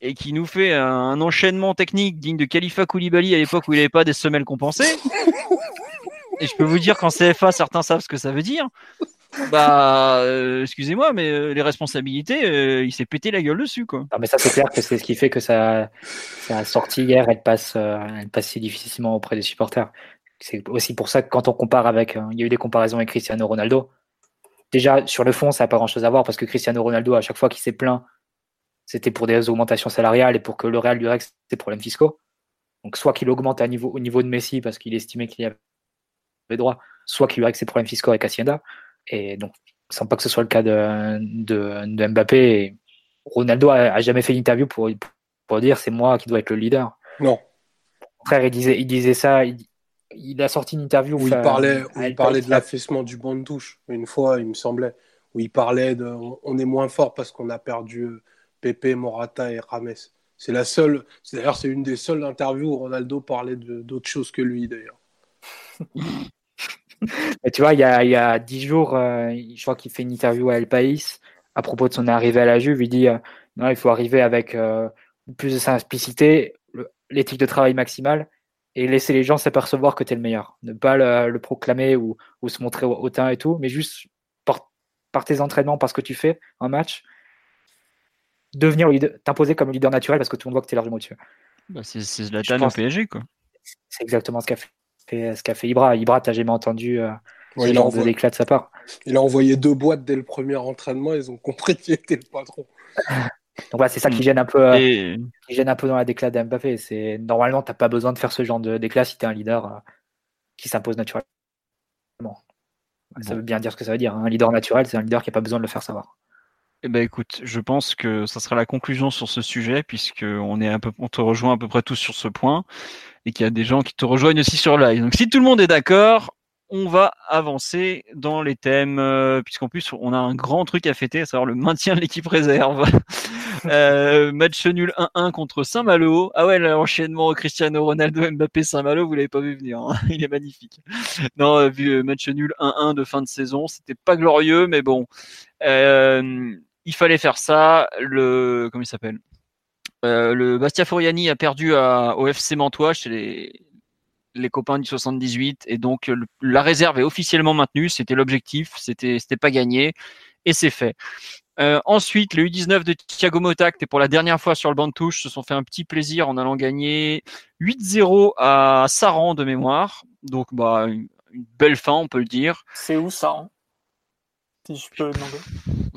et qui nous fait un enchaînement technique digne de Khalifa Koulibaly à l'époque où il n'avait pas des semelles compensées. Et je peux vous dire qu'en CFA, certains savent ce que ça veut dire. Bah, euh, excusez-moi, mais euh, les responsabilités, euh, il s'est pété la gueule dessus, quoi. Non, mais ça, c'est clair que c'est ce qui fait que ça, sa sortie hier, elle passe, elle passe si difficilement auprès des supporters. C'est aussi pour ça que quand on compare avec, il y a eu des comparaisons avec Cristiano Ronaldo. Déjà, sur le fond, ça n'a pas grand-chose à voir parce que Cristiano Ronaldo, à chaque fois qu'il s'est plaint, c'était pour des augmentations salariales et pour que le Real lui règle ses problèmes fiscaux. Donc, soit qu'il augmente à niveau, au niveau de Messi parce qu'il estimait qu'il y avait droit, soit qu'il lui règle ses problèmes fiscaux avec Hacienda. Et donc, sans pas que ce soit le cas de, de, Mbappé. Ronaldo a, jamais fait d'interview pour, pour dire c'est moi qui dois être le leader. Non. Frère, il disait, il disait ça. Il, a sorti une interview où, il parlait, où il parlait de l'affaissement du banc de touche. Une fois, il me semblait, où il parlait de on est moins fort parce qu'on a perdu Pepe, Morata et Rames. C'est la seule. D'ailleurs, c'est une des seules interviews où Ronaldo parlait d'autre chose que lui, d'ailleurs. *laughs* tu vois, il y a, 10 jours, euh, je crois qu'il fait une interview à El País à propos de son arrivée à la Juve. Il dit euh, non, il faut arriver avec euh, plus de simplicité, l'éthique de travail maximale et laisser les gens s'apercevoir que tu es le meilleur. Ne pas le, proclamer ou, ou, se montrer hautain et tout, mais juste par, par, tes entraînements, par ce que tu fais en match, devenir t'imposer comme leader naturel parce que tout le monde voit que tu es largement au-dessus. Bah c'est la taille au PSG, quoi. C'est exactement ce qu'a fait ce qu'a fait Ibra. Ibra, t'as jamais entendu euh, ce genre de de sa part. Il a envoyé deux boîtes dès le premier entraînement, ils ont compris qu'il était le patron. *laughs* Donc c'est ça qui gêne un peu, euh, qui gêne un peu dans la déclat d'Mbappé. C'est normalement t'as pas besoin de faire ce genre de déclat si t'es un leader euh, qui s'impose naturellement. Ça veut bien dire ce que ça veut dire. Hein. Un leader naturel, c'est un leader qui a pas besoin de le faire savoir. Eh ben écoute, je pense que ça sera la conclusion sur ce sujet puisque on est un peu, on te rejoint à peu près tous sur ce point et qu'il y a des gens qui te rejoignent aussi sur live. Donc si tout le monde est d'accord, on va avancer dans les thèmes, euh, puisqu'en plus on a un grand truc à fêter, à savoir le maintien de l'équipe réserve. *laughs* euh, match nul 1-1 contre Saint-Malo. Ah ouais, l'enchaînement Cristiano Ronaldo, Mbappé, Saint-Malo, vous l'avez pas vu venir. Hein. *laughs* Il est magnifique. Non, euh, vu euh, match nul 1-1 de fin de saison, c'était pas glorieux, mais bon, euh, il fallait faire ça. Le comment il s'appelle euh, le Bastia Foriani a perdu à, au FC Mantois chez les, les copains du 78 et donc la réserve est officiellement maintenue. C'était l'objectif, c'était c'était pas gagné et c'est fait. Euh, ensuite, le U19 de Thiago Motta, et pour la dernière fois sur le banc de touche, se sont fait un petit plaisir en allant gagner 8-0 à Saran de mémoire. Donc, bah, une, belle fin, on peut le dire. C'est où Saran? Si je peux demander.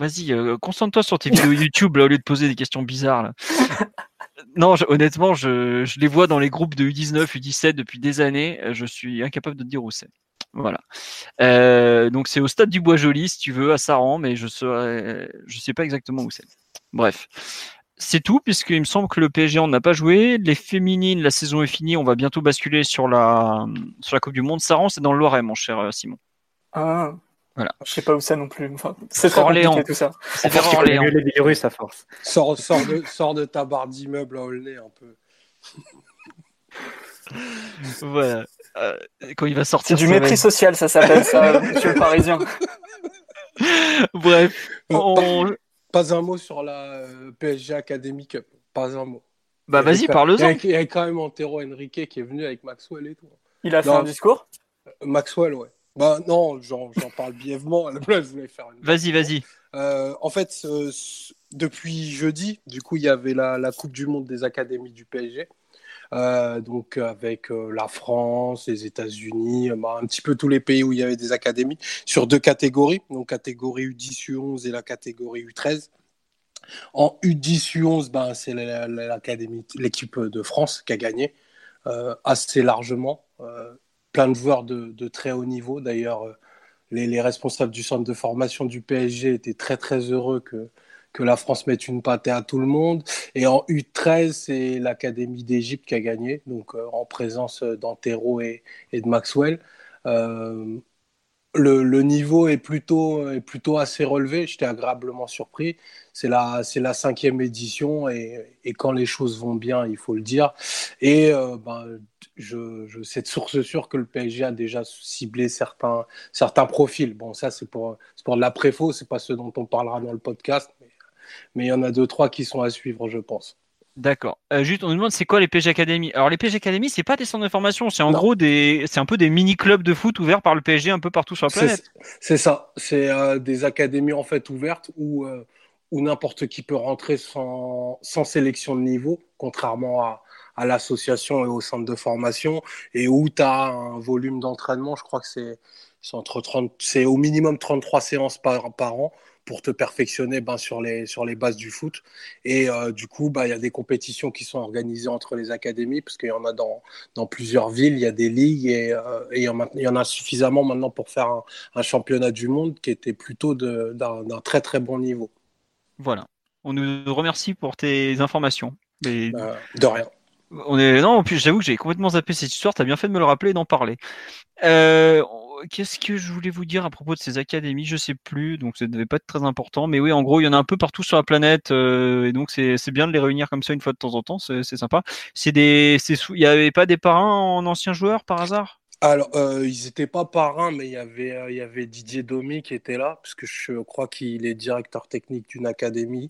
Vas-y, euh, concentre-toi sur tes vidéos YouTube là, au lieu de poser des questions bizarres. Là. *laughs* non, honnêtement, je, je, les vois dans les groupes de U19, U17 depuis des années. Je suis incapable de te dire où c'est. Voilà. Euh, donc c'est au stade du Bois Joli, si tu veux, à Saran, mais je ne je sais pas exactement où c'est. Bref. C'est tout, puisqu'il me semble que le PSG on n'a pas joué. Les féminines, la saison est finie. On va bientôt basculer sur la, sur la Coupe du Monde. Saran, c'est dans le Loiret, mon cher euh, Simon. Ah. Voilà. Je sais pas où ça non plus. c'est très Orléans. tout ça. C'est vers Orléans. les virus à force. Sors, sors, de, sors de ta barre d'immeuble à Aulnay un peu. *laughs* voilà. Euh, quand il va sortir. C'est du mépris social, ça s'appelle ça, monsieur le Parisien. *laughs* Bref. Pas, un mot sur la euh, PSG Academy Cup. Pas un mot. Bah vas-y, parle-en. Il y a quand même Antero Henrique qui est venu avec Maxwell et tout. Il a fait un discours? Maxwell, ouais. Bah non, j'en parle brièvement. À la place, je voulais faire une. Vas-y, vas-y. Euh, en fait, depuis jeudi, du coup, il y avait la, la, Coupe du Monde des académies du PSG. Euh, donc avec euh, la France, les États-Unis, bah, un petit peu tous les pays où il y avait des académies, sur deux catégories, donc catégorie U10, U11 et la catégorie U13. En U10, U11, ben, c'est l'académie, l'équipe de France qui a gagné assez largement plein de joueurs de, très haut niveau. D'ailleurs, euh, les, responsables du centre de formation du PSG étaient très très heureux que, que la France mette une pâtée à tout le monde. Et en U13, c'est l'Académie d'Égypte qui a gagné, donc euh, en présence d'Antero et, et, de Maxwell. Euh, le, niveau est plutôt, est plutôt assez relevé. J'étais agréablement surpris. C'est la, c'est la cinquième édition et, et, quand les choses vont bien, il faut le dire. Et euh, ben, je, je, c'est de source sûre que le PSG a déjà ciblé certains, certains profils. Bon, ça, c'est pour, de la préfaux, c'est pas ce dont on parlera dans le podcast, mais, mais il y en a deux, trois qui sont à suivre, je pense. D'accord. Euh, juste, on nous demande c'est quoi les PG Academy? Alors les PG Academy, c'est pas des centres de formation, c'est en non. gros des, c'est un peu des mini clubs de foot ouverts par le PSG un peu partout sur la planète. C'est ça. C'est euh, des académies en fait ouvertes où euh, où n'importe qui peut rentrer sans sans sélection de niveau, contrairement à à l'association et au centre de formation, et où tu as un volume d'entraînement, je crois que c'est entre 30, c'est au minimum 33 séances par, par an pour te perfectionner ben, sur, les, sur les bases du foot. Et euh, du coup, bah, il y a des compétitions qui sont organisées entre les académies, parce qu'il y en a dans, dans plusieurs villes, il y a des ligues, et, euh, il, y en a, il y en a suffisamment maintenant pour faire un, un championnat du monde qui était plutôt d'un très très bon niveau. Voilà. On nous remercie pour tes informations. Euh, de rien. On est non, en plus j'avoue que j'ai complètement zappé cette histoire. T'as bien fait de me le rappeler et d'en parler. Euh, Qu'est-ce que je voulais vous dire à propos de ces académies? Je sais plus, donc ça devait pas être très important. Mais oui, en gros, il y en a un peu partout sur la planète, euh, et donc c'est bien de les réunir comme ça une fois de temps en temps. C'est sympa. C'est des, il y avait pas des parrains en anciens joueurs par hasard? Alors, euh, ils n'étaient pas parrains, mais il y avait, euh, il y avait Didier Domi qui était là, parce que je crois qu'il est directeur technique d'une académie.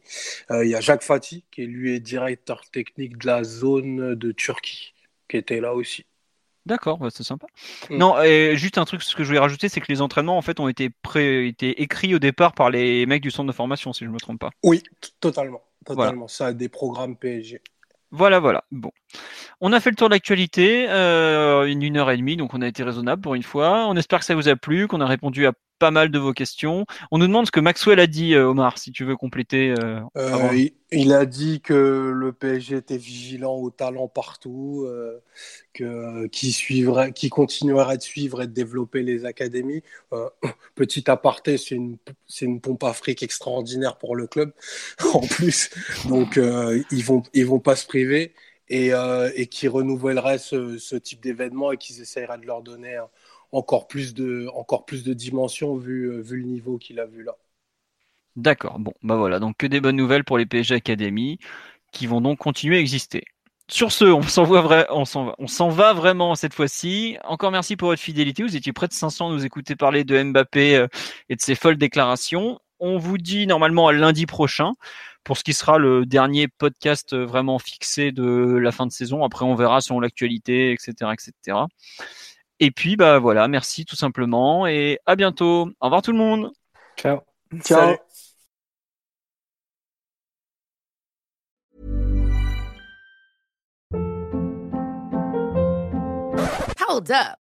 Euh, il y a Jacques Fati, qui lui est directeur technique de la zone de Turquie, qui était là aussi. D'accord, bah c'est sympa. Mm. Non, et juste un truc, ce que je voulais rajouter, c'est que les entraînements, en fait, ont été, pré été écrits au départ par les mecs du centre de formation, si je ne me trompe pas. Oui, totalement. Totalement. Voilà. Ça a des programmes PSG. Voilà, voilà. Bon. On a fait le tour de l'actualité, euh, une, une heure et demie, donc on a été raisonnable pour une fois. On espère que ça vous a plu, qu'on a répondu à pas mal de vos questions. On nous demande ce que Maxwell a dit, euh, Omar, si tu veux compléter. Euh, euh, il, il, a dit que le PSG était vigilant au talent partout, euh, que qui suivrait, qui continuerait de suivre et de développer les académies. Euh, *coughs* petit aparté, c'est une c'est une pompe à fric extraordinaire pour le club *laughs* en plus. Donc ils vont ils vont pas se priver et, et qui renouvellerait ce, ce type d'événement et qu'ils essaieraient de leur donner encore plus de, encore plus de dimensions vu, vu le niveau qu'il a vu là. D'accord, bon, bah voilà, donc que des bonnes nouvelles pour les PSG Academy qui vont donc continuer à exister. Sur ce, on s'en va, va vraiment cette fois-ci. Encore merci pour votre fidélité. Vous étiez près de 500 à nous écouter parler de Mbappé euh, et de ses folles déclarations. On vous dit normalement à lundi prochain pour ce qui sera le dernier podcast vraiment fixé de la fin de saison. Après, on verra selon l'actualité, etc., etc. Et puis, bah voilà, merci tout simplement et à bientôt. Au revoir tout le monde. Ciao. Ciao. Hold up.